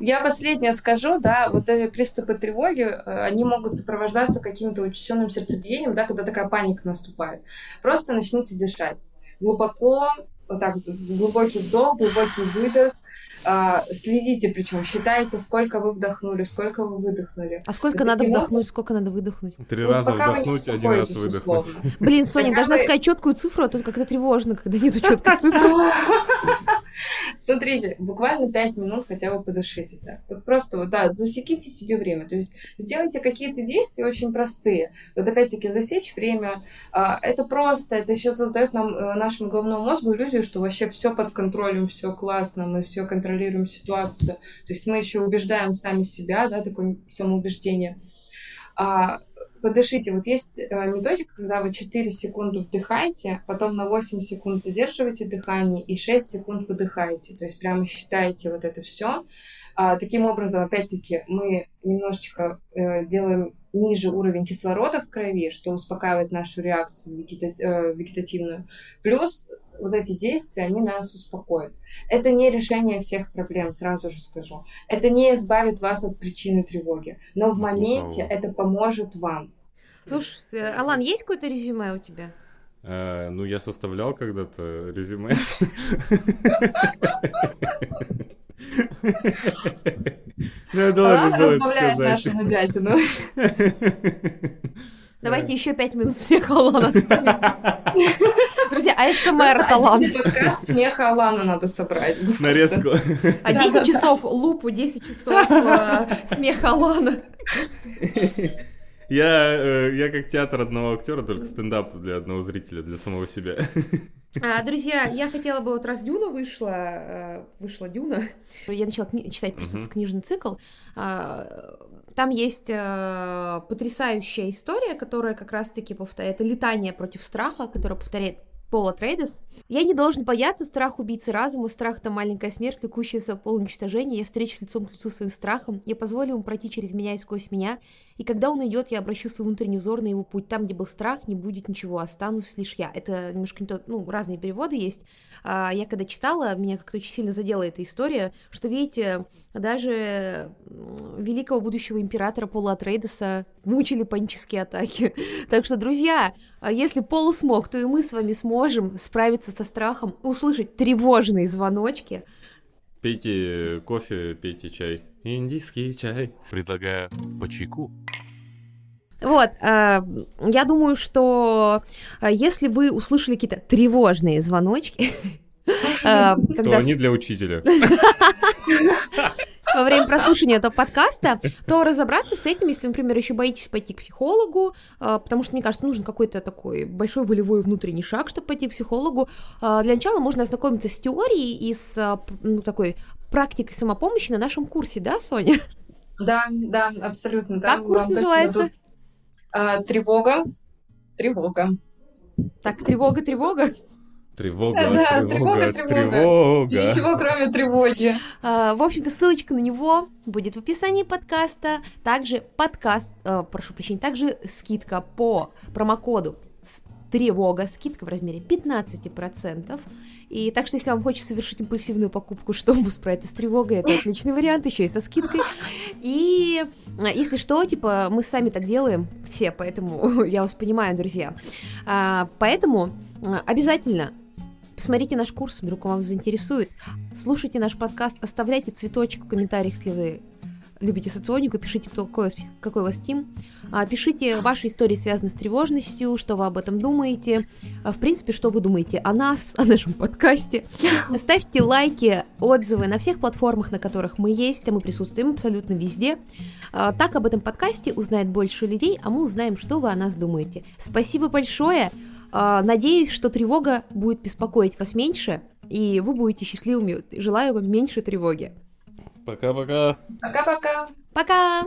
Speaker 3: Я последнее скажу, да, вот эти приступы тревоги, э, они могут сопровождаться каким-то учащенным сердцебиением, да, когда такая паника наступает. Просто начните дышать глубоко, вот так глубокий вдох, глубокий выдох. А, следите, причем считайте, сколько вы вдохнули, сколько вы выдохнули.
Speaker 1: А сколько надо кино... вдохнуть, сколько надо выдохнуть?
Speaker 2: Три вот раза вдохнуть, один раз выдохнуть. Условно.
Speaker 1: Блин, Соня, должна сказать четкую цифру, а тут как-то тревожно, когда нету четкой цифры.
Speaker 3: Смотрите, буквально пять минут хотя бы подышите. Да. Вот просто вот, да, засеките себе время. То есть сделайте какие-то действия очень простые. Вот опять-таки засечь время. А, это просто, это еще создает нам, э, нашему головному мозгу иллюзию, что вообще все под контролем, все классно, мы все контролируем ситуацию. То есть мы еще убеждаем сами себя, да, такое самоубеждение. А, подышите. Вот есть э, методика, когда вы 4 секунды вдыхаете, потом на 8 секунд задерживаете дыхание и 6 секунд выдыхаете. То есть прямо считаете вот это все. А, таким образом, опять-таки, мы немножечко э, делаем ниже уровень кислорода в крови, что успокаивает нашу реакцию вегета- э, вегетативную. Плюс вот эти действия, они нас успокоят. Это не решение всех проблем, сразу же скажу. Это не избавит вас от причины тревоги, но в моменте это поможет вам.
Speaker 1: Слушай, э, Алан, есть какое-то резюме у тебя?
Speaker 2: Э, ну, я составлял когда-то резюме.
Speaker 3: Ну, я должен был это сказать.
Speaker 1: Давайте еще пять минут смеха Алана Друзья, АСМР это Алан.
Speaker 3: подкаст смеха Алана надо собрать.
Speaker 2: Нарезку.
Speaker 1: А 10 часов лупу, 10 часов э, смеха Алана.
Speaker 2: Я, э, я как театр одного актера, только стендап для одного зрителя, для самого себя.
Speaker 1: А, друзья, я хотела бы, вот раз Дюна вышла, э, вышла Дюна, я начала кни- читать просто uh-huh. книжный цикл, а, там есть э, потрясающая история, которая как раз-таки повторяет, это летание против страха, которое повторяет Пола Трейдес. Я не должен бояться страх убийцы разума, страх — это маленькая смерть, влекущаяся в полуничтожение. Я встречу лицом к лицу своим страхом, я позволю ему пройти через меня и сквозь меня, и когда он идет, я обращу свой внутренний взор на его путь. Там, где был страх, не будет ничего, останусь лишь я. Это немножко не то, ну, разные переводы есть. А, я когда читала, меня как-то очень сильно задела эта история, что, видите, даже великого будущего императора Пола Атрейдеса мучили панические атаки. Так что, друзья, а если Пол смог, то и мы с вами сможем справиться со страхом, услышать тревожные звоночки.
Speaker 2: Пейте кофе, пейте чай. Индийский чай. Предлагаю по чайку.
Speaker 1: Вот, э, я думаю, что э, если вы услышали какие-то тревожные звоночки,
Speaker 2: э, то они для учителя.
Speaker 1: во время прослушивания этого подкаста, то разобраться с этим, если, например, еще боитесь пойти к психологу, а, потому что, мне кажется, нужен какой-то такой большой волевой внутренний шаг, чтобы пойти к психологу. А, для начала можно ознакомиться с теорией и с а, ну, такой практикой самопомощи на нашем курсе, да, Соня?
Speaker 3: Да, да, абсолютно.
Speaker 1: Как курс называется?
Speaker 3: Тревога. Тревога.
Speaker 1: Так, тревога, тревога.
Speaker 2: Тревога, да, тревога, тревога, тревога.
Speaker 3: Ничего, кроме тревоги.
Speaker 1: А, в общем-то, ссылочка на него будет в описании подкаста. Также подкаст, э, прошу прощения, также скидка по промокоду тревога, скидка в размере 15%. И так что, если вам хочется совершить импульсивную покупку, чтобы справиться с тревогой, это отличный вариант, еще и со скидкой. И э, если что, типа, мы сами так делаем, все, поэтому я вас понимаю, друзья. А, поэтому э, обязательно Посмотрите наш курс, вдруг он вас заинтересует. Слушайте наш подкаст, оставляйте цветочек в комментариях, если вы любите соционику, пишите, кто, какой, какой у вас тим. А, пишите ваши истории, связанные с тревожностью, что вы об этом думаете. А, в принципе, что вы думаете о нас, о нашем подкасте. Ставьте лайки, отзывы на всех платформах, на которых мы есть, а мы присутствуем абсолютно везде. А, так об этом подкасте узнает больше людей, а мы узнаем, что вы о нас думаете. Спасибо большое! А, надеюсь, что тревога будет беспокоить вас меньше, и вы будете счастливыми. Желаю вам меньше тревоги.
Speaker 2: Пока-пока.
Speaker 3: Пока-пока.
Speaker 1: Пока.